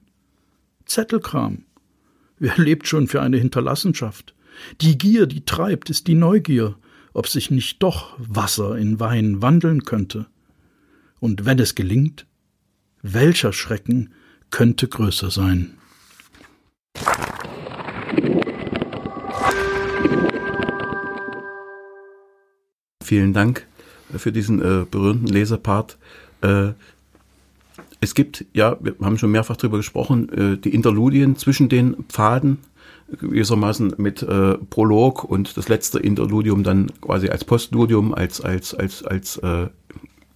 Zettelkram. Wer lebt schon für eine Hinterlassenschaft? Die Gier, die treibt, ist die Neugier, ob sich nicht doch Wasser in Wein wandeln könnte. Und wenn es gelingt, welcher Schrecken könnte größer sein? vielen Dank für diesen äh, berühmten Lesepart. Äh, es gibt, ja, wir haben schon mehrfach darüber gesprochen, äh, die Interludien zwischen den Pfaden, gewissermaßen mit äh, Prolog und das letzte Interludium dann quasi als Postludium, als, als, als, als äh,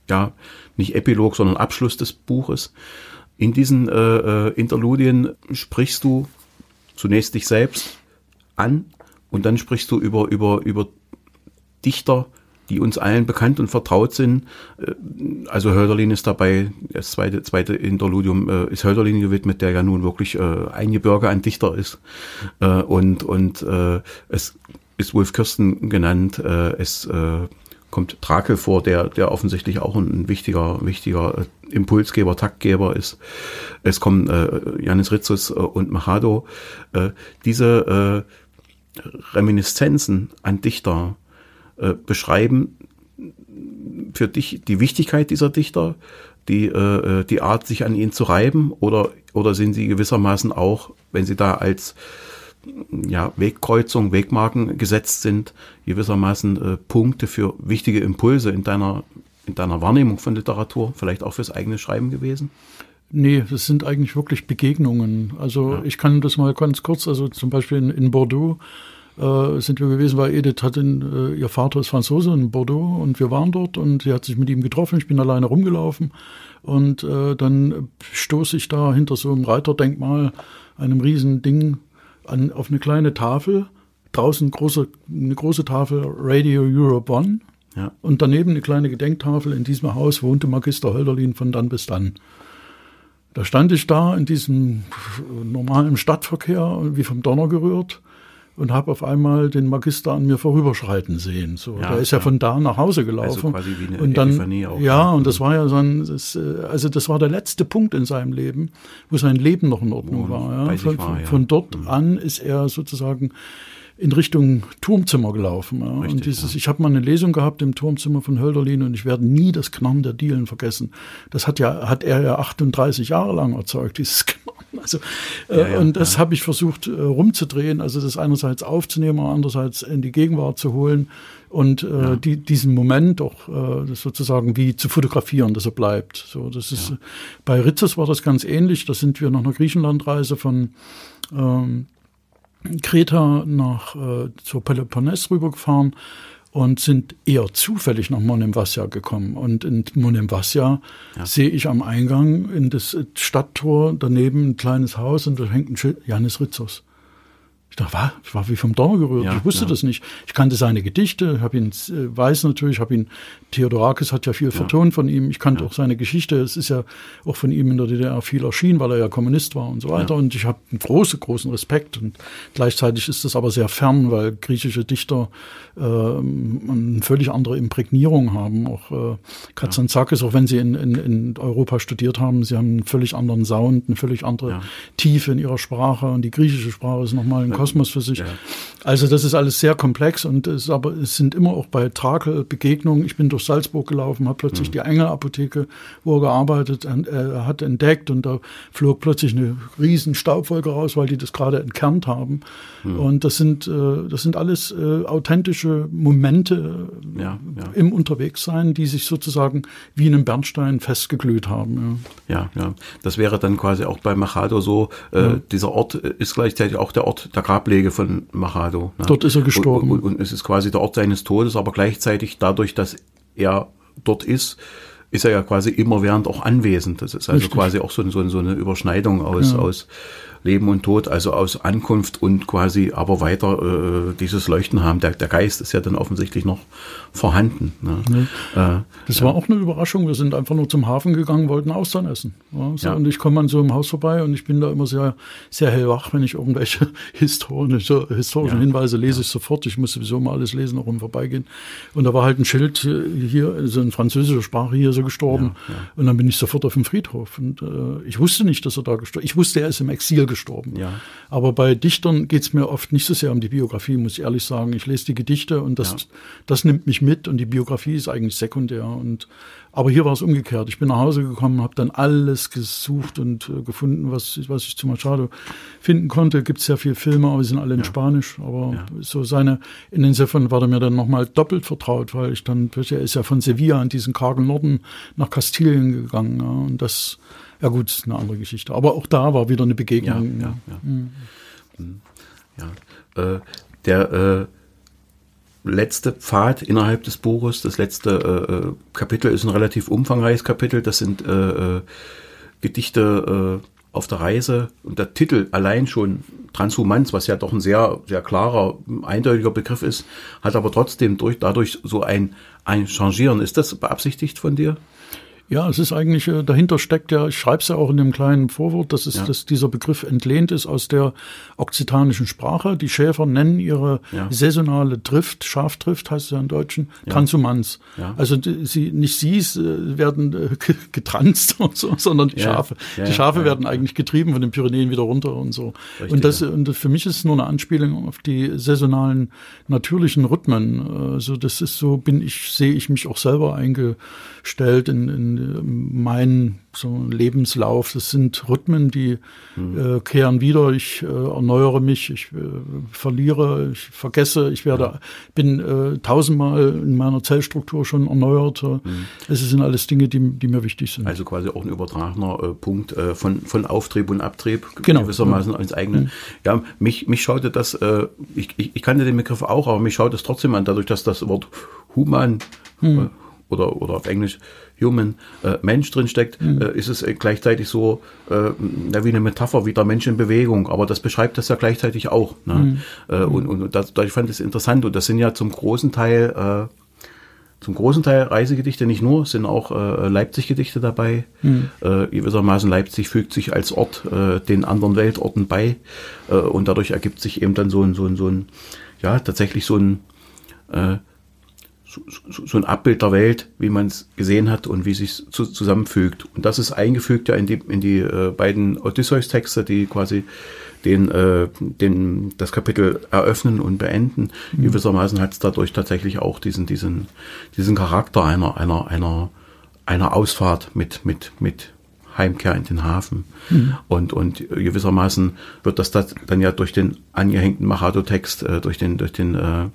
ja, nicht Epilog, sondern Abschluss des Buches. In diesen äh, äh, Interludien sprichst du zunächst dich selbst an und dann sprichst du über, über, über Dichter, die uns allen bekannt und vertraut sind. Äh, also Hölderlin ist dabei, das zweite, zweite Interludium äh, ist Hölderlin gewidmet, der ja nun wirklich äh, ein Dichter ist. Äh, und und äh, es ist Wolf Kirsten genannt, äh, es äh, kommt Trakel vor, der, der offensichtlich auch ein wichtiger, wichtiger äh, Impulsgeber, Taktgeber ist. Es kommen äh, Janis Ritzus äh, und Machado. Äh, diese äh, Reminiszenzen an Dichter äh, beschreiben für dich die Wichtigkeit dieser Dichter, die, äh, die Art, sich an ihnen zu reiben, oder, oder sind sie gewissermaßen auch, wenn sie da als ja, Wegkreuzung, Wegmarken gesetzt sind, gewissermaßen äh, Punkte für wichtige Impulse in deiner, in deiner Wahrnehmung von Literatur, vielleicht auch fürs eigene Schreiben gewesen? Nee, das sind eigentlich wirklich Begegnungen. Also ja. ich kann das mal ganz kurz, also zum Beispiel in, in Bordeaux äh, sind wir gewesen, weil Edith hat in, äh, ihr Vater ist Franzose in Bordeaux und wir waren dort und sie hat sich mit ihm getroffen. Ich bin alleine rumgelaufen und äh, dann stoße ich da hinter so einem Reiterdenkmal, einem riesen Ding, an, auf eine kleine Tafel. Draußen große, eine große Tafel Radio Europe One. Ja. Und daneben eine kleine Gedenktafel. In diesem Haus wohnte Magister Hölderlin von dann bis dann. Da stand ich da in diesem normalen Stadtverkehr, wie vom Donner gerührt und habe auf einmal den Magister an mir vorüberschreiten sehen. So, ja, der ist ja, ja von da nach Hause gelaufen. Also quasi wie eine und dann, auch. Ja, und das war ja so ein, das, äh, also das war der letzte Punkt in seinem Leben, wo sein Leben noch in Ordnung war. Ja. Von, war, von dort mhm. an ist er sozusagen in Richtung Turmzimmer gelaufen. Ja. Richtig, und dieses, ja. ich habe mal eine Lesung gehabt im Turmzimmer von Hölderlin und ich werde nie das Knarren der Dielen vergessen. Das hat ja, hat er ja 38 Jahre lang erzeugt, dieses Knarren. Also, äh, ja, ja, und das ja. habe ich versucht äh, rumzudrehen, also das einerseits aufzunehmen, andererseits in die Gegenwart zu holen und äh, die, diesen Moment auch äh, sozusagen wie zu fotografieren, dass er bleibt. So, das ist bei Ritzes war das ganz ähnlich. Da sind wir nach einer Griechenlandreise von ähm, Kreta nach äh, zur Peloponnes rübergefahren und sind eher zufällig nach Monemvasia gekommen. Und in Monemvasia ja. sehe ich am Eingang in das Stadttor daneben ein kleines Haus und da hängt ein Schild, Janis Ritzos. Ich dachte, was? Ich war wie vom Donner gerührt. Ja, ich wusste ja. das nicht. Ich kannte seine Gedichte, habe ihn, äh, weiß natürlich, habe ihn, Theodorakis hat ja viel ja. vertont von ihm. Ich kannte auch seine Geschichte. Es ist ja auch von ihm in der DDR viel erschienen, weil er ja Kommunist war und so weiter. Und ich habe einen großen, großen Respekt. Und gleichzeitig ist das aber sehr fern, weil griechische Dichter äh, eine völlig andere Imprägnierung haben. Auch äh, Katsantzakis, auch wenn sie in, in, in Europa studiert haben, sie haben einen völlig anderen Sound, eine völlig andere Tiefe in ihrer Sprache. Und die griechische Sprache ist nochmal ein Kosmos für sich. Ja. Also das ist alles sehr komplex und es, aber es sind immer auch bei Trakel Begegnungen. Ich bin durch Salzburg gelaufen, habe plötzlich mhm. die Engel-Apotheke, wo er gearbeitet äh, hat, entdeckt und da flog plötzlich eine riesen Staubwolke raus, weil die das gerade entkernt haben. Mhm. Und das sind äh, das sind alles äh, authentische Momente äh, ja, ja. im Unterwegssein, die sich sozusagen wie in einem Bernstein festgeglüht haben. Ja. ja, ja. Das wäre dann quasi auch bei Machado so. Äh, dieser Ort ist gleichzeitig auch der Ort der Grablege von Machado. Ne? Dort ist er gestorben. Und, und, und, es ist quasi der Ort seines Todes, aber gleichzeitig dadurch, dass er dort ist, ist er ja quasi immerwährend auch anwesend. Das ist also Richtig. quasi auch so, so, so eine Überschneidung aus, ja. aus Leben und Tod, also aus Ankunft und quasi aber weiter äh, dieses Leuchten haben. Der, der Geist ist ja dann offensichtlich noch vorhanden. Ne? Ja. Äh, das war auch eine Überraschung. Wir sind einfach nur zum Hafen gegangen, wollten Austern essen. So. Und ich komme an so einem Haus vorbei und ich bin da immer sehr, sehr hellwach, wenn ich irgendwelche historische, historischen Hinweise lese ich sofort. Ich muss sowieso mal alles lesen, auch im Vorbeigehen. Und da war halt ein Schild hier, also in französischer Sprache hier so gestorben. Und dann bin ich sofort auf dem Friedhof. Und äh, ich wusste nicht, dass er da gestorben ist. Ich wusste, er ist im Exil gestorben. Aber bei Dichtern geht's mir oft nicht so sehr um die Biografie, muss ich ehrlich sagen. Ich lese die Gedichte und das, das nimmt mich mit und die Biografie ist eigentlich sekundär. Und aber hier war es umgekehrt. Ich bin nach Hause gekommen, habe dann alles gesucht und äh, gefunden, was, was ich zu Machado finden konnte. Gibt sehr viele Filme, aber die sind alle in Spanisch. Aber Ja. so seine, in insofern war er mir dann nochmal doppelt vertraut, weil ich dann, er ist ja von Sevilla in diesen kargen Norden nach Kastilien gegangen. Ja, und das, ja gut, ist eine andere Geschichte. Aber auch da war wieder eine Ja, Begegnung. ja, ja. Mhm. ja. Äh, der äh, letzte Pfad innerhalb des Buches, das letzte äh, äh, Kapitel ist ein relativ umfangreiches Kapitel. Das sind äh, äh, Gedichte äh, auf der Reise und der Titel allein schon Transhumanz, was ja doch ein sehr sehr klarer, eindeutiger Begriff ist, hat aber trotzdem durch dadurch so ein ein Changieren. Ist das beabsichtigt von dir? Ja, es ist eigentlich, äh, dahinter steckt ja, ich schreibe es ja auch in dem kleinen Vorwort, dass, es, Ja. dass dieser Begriff entlehnt ist aus der okzitanischen Sprache. Die Schäfer nennen ihre Ja. saisonale Drift, Schafdrift heißt es ja im Deutschen, Transhumanz. Ja. Also die, sie, nicht sie äh, werden äh, getranst und so, sondern die. Schafe. Die Schafe werden eigentlich getrieben von den Pyrenäen wieder runter und so. Richtig, und das, und für mich ist es nur eine Anspielung auf die saisonalen natürlichen Rhythmen. Also das ist so, bin ich, sehe ich mich auch selber eingestellt in, in meinen so Lebenslauf. Das sind Rhythmen, die Mhm. äh, kehren wieder. Ich äh, erneuere mich, ich äh, verliere, ich vergesse, ich werde, bin äh, tausendmal in meiner Zellstruktur schon erneuert. Es sind alles Dinge, die, die mir wichtig sind. Mhm. Also quasi auch ein übertragener äh, Punkt äh, von, von Auftrieb und Abtrieb Genau. gewissermaßen ins eigene. Ja, mich, mich schaute das, äh, ich, ich, ich kannte den Begriff auch, aber mich schaut es trotzdem an, dadurch, dass das Wort human äh, oder, oder auf Englisch human äh, Mensch drin steckt, äh, ist es äh, gleichzeitig so äh, wie eine Metapher, wie der Mensch in Bewegung. Aber das beschreibt das ja gleichzeitig auch. Ne? Äh, und und das, ich fand es interessant und das sind ja zum großen Teil äh, zum großen Teil Reisegedichte, nicht nur, sind auch äh, Leipzig-Gedichte dabei. Äh, gewissermaßen Leipzig fügt sich als Ort äh, den anderen Weltorten bei äh, und dadurch ergibt sich eben dann so ein, so ein, so ein ja, tatsächlich so ein, äh, so, ein Abbild der Welt, wie man es gesehen hat und wie sich zu, zusammenfügt. Und das ist eingefügt ja in die, in die äh, beiden Odysseus-Texte, die quasi den, äh, den, das Kapitel eröffnen und beenden. Gewissermaßen hat es dadurch tatsächlich auch diesen, diesen, diesen Charakter einer, einer, einer, einer Ausfahrt mit, mit, mit Heimkehr in den Hafen. Und, und gewissermaßen wird das, das dann ja durch den angehängten Machado-Text, äh, durch den, durch den äh,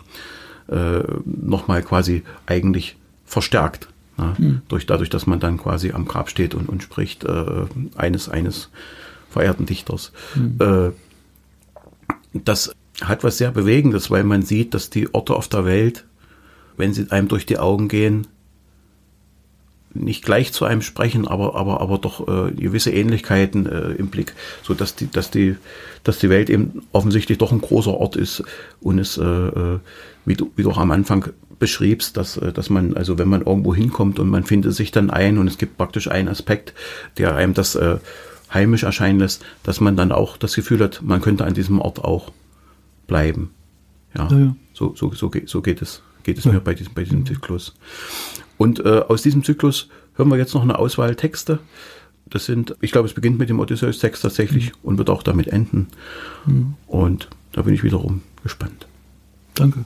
äh, nochmal quasi eigentlich verstärkt. Ne? Durch, dadurch, dass man dann quasi am Grab steht und, und spricht äh, eines, eines verehrten Dichters. Äh, das hat was sehr Bewegendes, weil man sieht, dass die Orte auf der Welt, wenn sie einem durch die Augen gehen, nicht gleich zu einem sprechen, aber aber aber doch äh, gewisse Ähnlichkeiten äh, im Blick, so dass die dass die dass die Welt eben offensichtlich doch ein großer Ort ist und es äh, äh, wie du wie du auch am Anfang beschriebst, dass äh, dass man also wenn man irgendwo hinkommt und man findet sich dann ein und es gibt praktisch einen Aspekt, der einem das äh, heimisch erscheinen lässt, dass man dann auch das Gefühl hat, man könnte an diesem Ort auch bleiben. Ja, Ja, ja. So, so, so, geht, so geht es, geht es mir bei diesem, bei diesem Zyklus. Und äh, aus diesem Zyklus hören wir jetzt noch eine Auswahl Texte. Das sind, ich glaube, es beginnt mit dem Odysseus-Text tatsächlich und wird auch damit enden. Und da bin ich wiederum gespannt. Danke.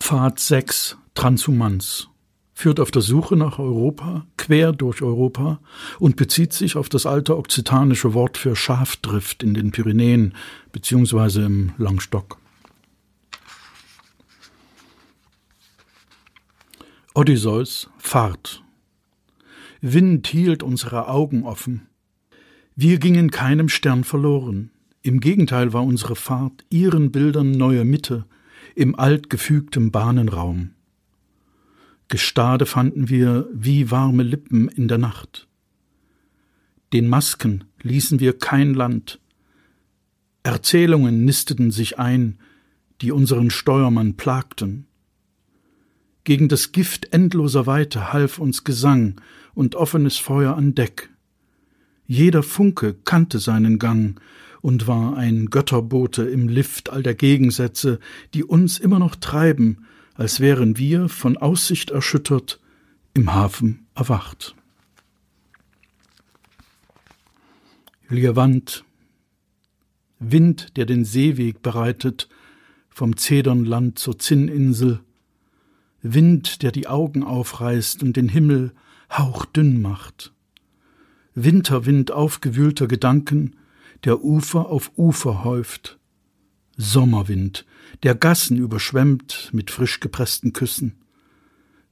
Pfad 6 Transhumanz führt auf der Suche nach Europa, quer durch Europa und bezieht sich auf das alte okzitanische Wort für Schafdrift in den Pyrenäen beziehungsweise im Langstock. Odysseus Fahrt. Wind hielt unsere Augen offen. Wir gingen keinem Stern verloren. Im Gegenteil war unsere Fahrt ihren Bildern neue Mitte im altgefügtem Bahnenraum. Gestade fanden wir wie warme Lippen in der Nacht. Den Masken ließen wir kein Land. Erzählungen nisteten sich ein, die unseren Steuermann plagten. Gegen das Gift endloser Weite half uns Gesang und offenes Feuer an Deck. Jeder Funke kannte seinen Gang und war ein Götterbote im Lift all der Gegensätze, die uns immer noch treiben, als wären wir, von Aussicht erschüttert, im Hafen erwacht. Liewand, Wind, der den Seeweg bereitet, vom Zedernland zur Zinninsel, Wind, der die Augen aufreißt und den Himmel hauchdünn macht, Winterwind aufgewühlter Gedanken, der Ufer auf Ufer häuft, Sommerwind, der Gassen überschwemmt mit frisch gepressten Küssen,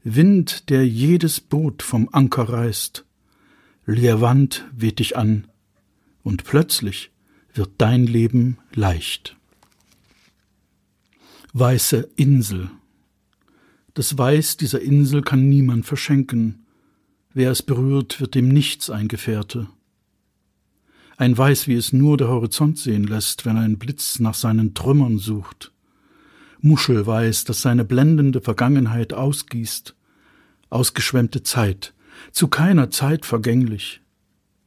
Wind, der jedes Boot vom Anker reißt, Liewand weht dich an, und plötzlich wird dein Leben leicht. Weiße Insel. Das Weiß dieser Insel kann niemand verschenken. Wer es berührt, wird dem nichts ein Gefährte. Ein Weiß, wie es nur der Horizont sehen lässt, wenn ein Blitz nach seinen Trümmern sucht. Muschelweiß, das seine blendende Vergangenheit ausgießt. Ausgeschwemmte Zeit, zu keiner Zeit vergänglich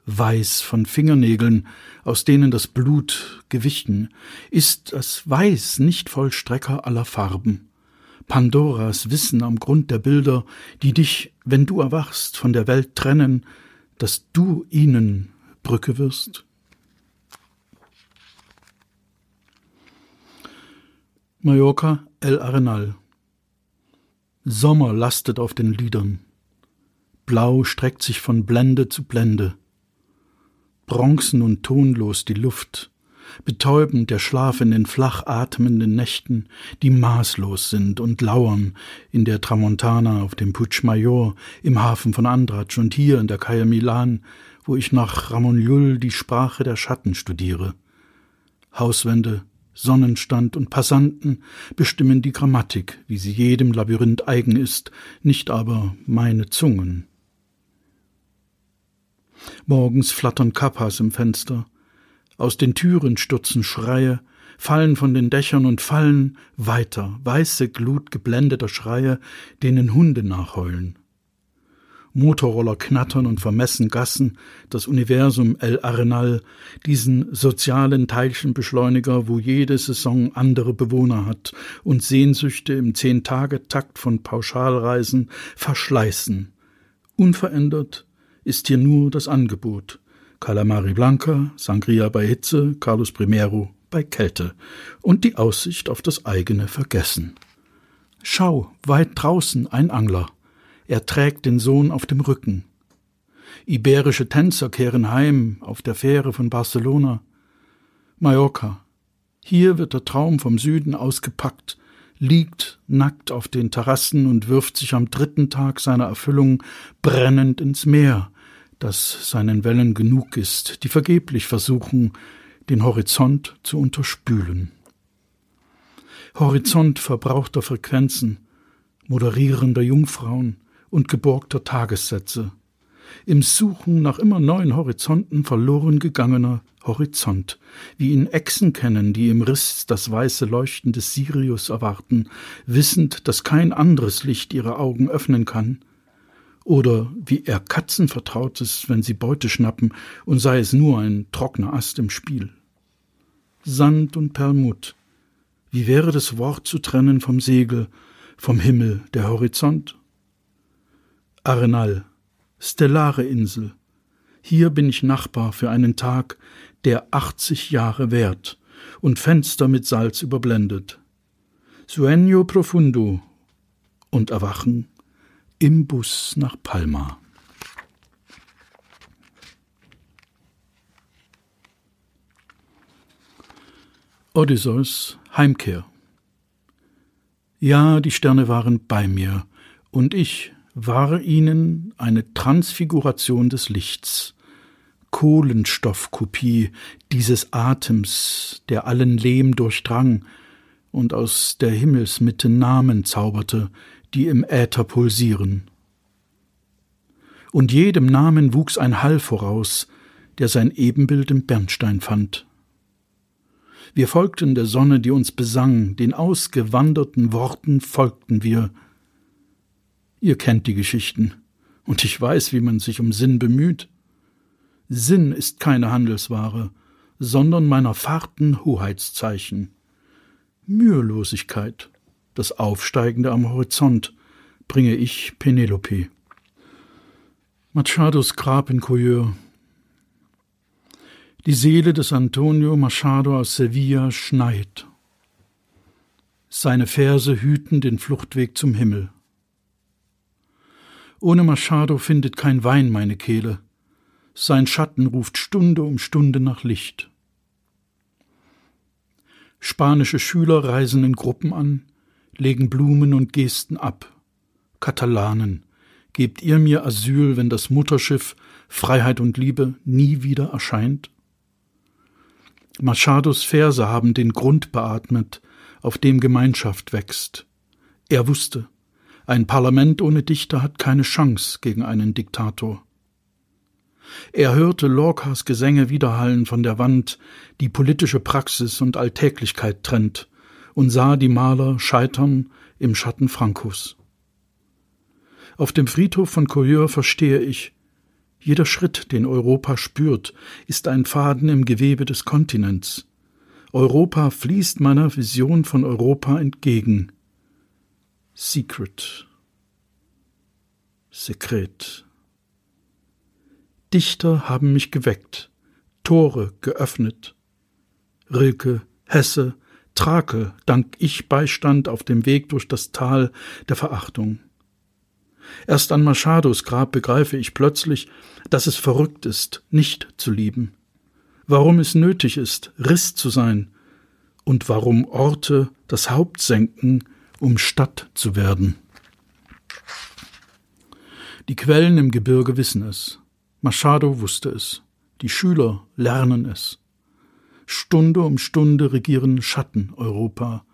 weiß von Fingernägeln, aus denen das Blut gewichen, ist das Weiß nicht Vollstrecker aller Farben. Pandoras Wissen am Grund der Bilder, die dich, wenn du erwachst, von der Welt trennen, dass du ihnen Brücke wirst? Mallorca, El Arenal. Sommer lastet auf den Lidern. Blau streckt sich von Blende zu Blende bronzen und tonlos die Luft, betäubend der Schlaf in den flach atmenden Nächten, die maßlos sind und lauern in der Tramontana auf dem Puig Major, im Hafen von Andratsch und hier in der Calle Milan, wo ich nach Ramon Llull die Sprache der Schatten studiere. Hauswände, Sonnenstand und Passanten bestimmen die Grammatik, wie sie jedem Labyrinth eigen ist, nicht aber meine Zungen. Morgens flattern Kappas im Fenster. Aus den Türen stürzen Schreie, fallen von den Dächern und fallen weiter, weiße Glut geblendeter Schreie, denen Hunde nachheulen. Motorroller knattern und vermessen Gassen, das Universum El Arenal, diesen sozialen Teilchenbeschleuniger, wo jede Saison andere Bewohner hat und Sehnsüchte im Zehn-Tage-Takt von Pauschalreisen verschleißen. Unverändert ist hier nur das Angebot. Calamari Blanca, Sangria bei Hitze, Carlos Primero bei Kälte und die Aussicht auf das eigene Vergessen. Schau, weit draußen ein Angler. Er trägt den Sohn auf dem Rücken. Iberische Tänzer kehren heim auf der Fähre von Barcelona. Mallorca. Hier wird der Traum vom Süden ausgepackt, liegt nackt auf den Terrassen und wirft sich am dritten Tag seiner Erfüllung brennend ins Meer, das seinen Wellen genug ist, die vergeblich versuchen, den Horizont zu unterspülen. Horizont verbrauchter Frequenzen, moderierender Jungfrauen und geborgter Tagessätze, im Suchen nach immer neuen Horizonten verloren gegangener Horizont, wie ihn Echsen kennen, die im Riss das weiße Leuchten des Sirius erwarten, wissend, dass kein anderes Licht ihre Augen öffnen kann, oder wie er Katzen vertraut ist, wenn sie Beute schnappen, und sei es nur ein trockener Ast im Spiel. Sand und Perlmutt. Wie wäre das Wort zu trennen vom Segel, vom Himmel, der Horizont? Arenal, stellare Insel. Hier bin ich Nachbar für einen Tag, der achtzig Jahre währt und Fenster mit Salz überblendet. Sueño profundo und Erwachen im Bus nach Palma. Odysseus Heimkehr. Ja, die Sterne waren bei mir, und ich war ihnen eine Transfiguration des Lichts, Kohlenstoffkopie dieses Atems, der allen Lehm durchdrang und aus der Himmelsmitte Namen zauberte, die im Äther pulsieren. Und jedem Namen wuchs ein Hall voraus, der sein Ebenbild im Bernstein fand. Wir folgten der Sonne, die uns besang, den ausgewanderten Worten folgten wir. Ihr kennt die Geschichten, und ich weiß, wie man sich um Sinn bemüht. Sinn ist keine Handelsware, sondern meiner Fahrten Hoheitszeichen. Mühelosigkeit das Aufsteigende am Horizont, bringe ich Penelope. Machados Grab in Coyeur. Die Seele des Antonio Machado aus Sevilla schneit. Seine Verse hüten den Fluchtweg zum Himmel. Ohne Machado findet kein Wein meine Kehle. Sein Schatten ruft Stunde um Stunde nach Licht. Spanische Schüler reisen in Gruppen an, legen Blumen und Gesten ab. Katalanen, gebt ihr mir Asyl, wenn das Mutterschiff Freiheit und Liebe nie wieder erscheint? Machados Verse haben den Grund beatmet, auf dem Gemeinschaft wächst. Er wusste, ein Parlament ohne Dichter hat keine Chance gegen einen Diktator. Er hörte Lorcas Gesänge widerhallen von der Wand, die politische Praxis und Alltäglichkeit trennt, und sah die Maler scheitern im Schatten Francos. Auf dem Friedhof von Coeur verstehe ich, jeder Schritt, den Europa spürt, ist ein Faden im Gewebe des Kontinents. Europa fließt meiner Vision von Europa entgegen. Secret. Sekret. Dichter haben mich geweckt, Tore geöffnet. Rilke, Hesse, Trakel, dank ich Beistand auf dem Weg durch das Tal der Verachtung. Erst an Machados Grab begreife ich plötzlich, dass es verrückt ist, nicht zu lieben, warum es nötig ist, Riss zu sein und warum Orte das Haupt senken, um Stadt zu werden. Die Quellen im Gebirge wissen es. Machado wusste es. Die Schüler lernen es. Stunde um Stunde regieren Schatten Europa.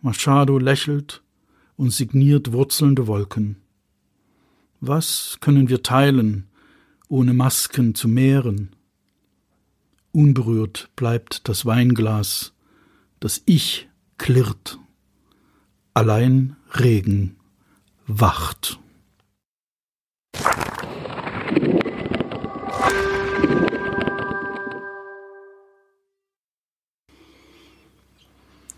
Machado lächelt und signiert wurzelnde Wolken. Was können wir teilen, ohne Masken zu mehren? Unberührt bleibt das Weinglas, das Ich klirrt allein Regen wacht.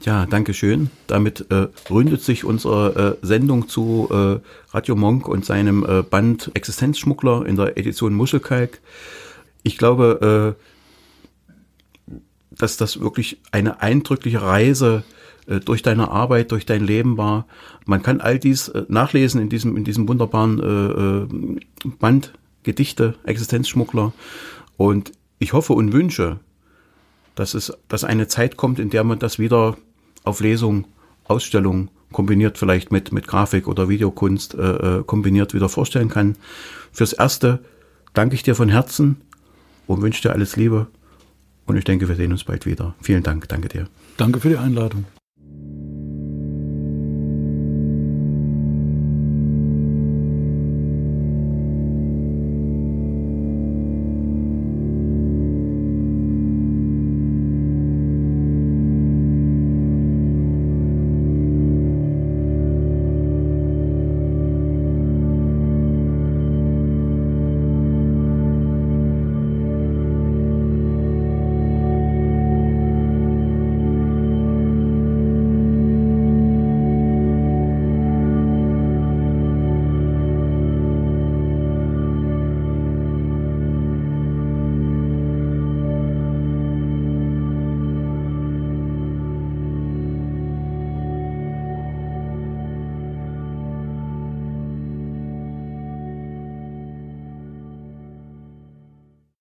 Ja, danke schön. Damit äh, ründet sich unsere äh, Sendung zu äh, Radio Monk und seinem äh, Band Existenzschmuggler in der Edition Muschelkalk. Ich glaube, äh, dass das wirklich eine eindrückliche Reise durch deine Arbeit, durch dein Leben war. Man kann all dies äh, nachlesen in diesem, in diesem wunderbaren äh, Band Gedichte, Existenzschmuggler. Und ich hoffe und wünsche, dass es, dass eine Zeit kommt, in der man das wieder auf Lesung, Ausstellung kombiniert vielleicht mit, mit Grafik oder Videokunst äh, kombiniert wieder vorstellen kann. Fürs Erste danke ich dir von Herzen und wünsche dir alles Liebe. Und ich denke, wir sehen uns bald wieder. Vielen Dank. Danke dir. Danke für die Einladung.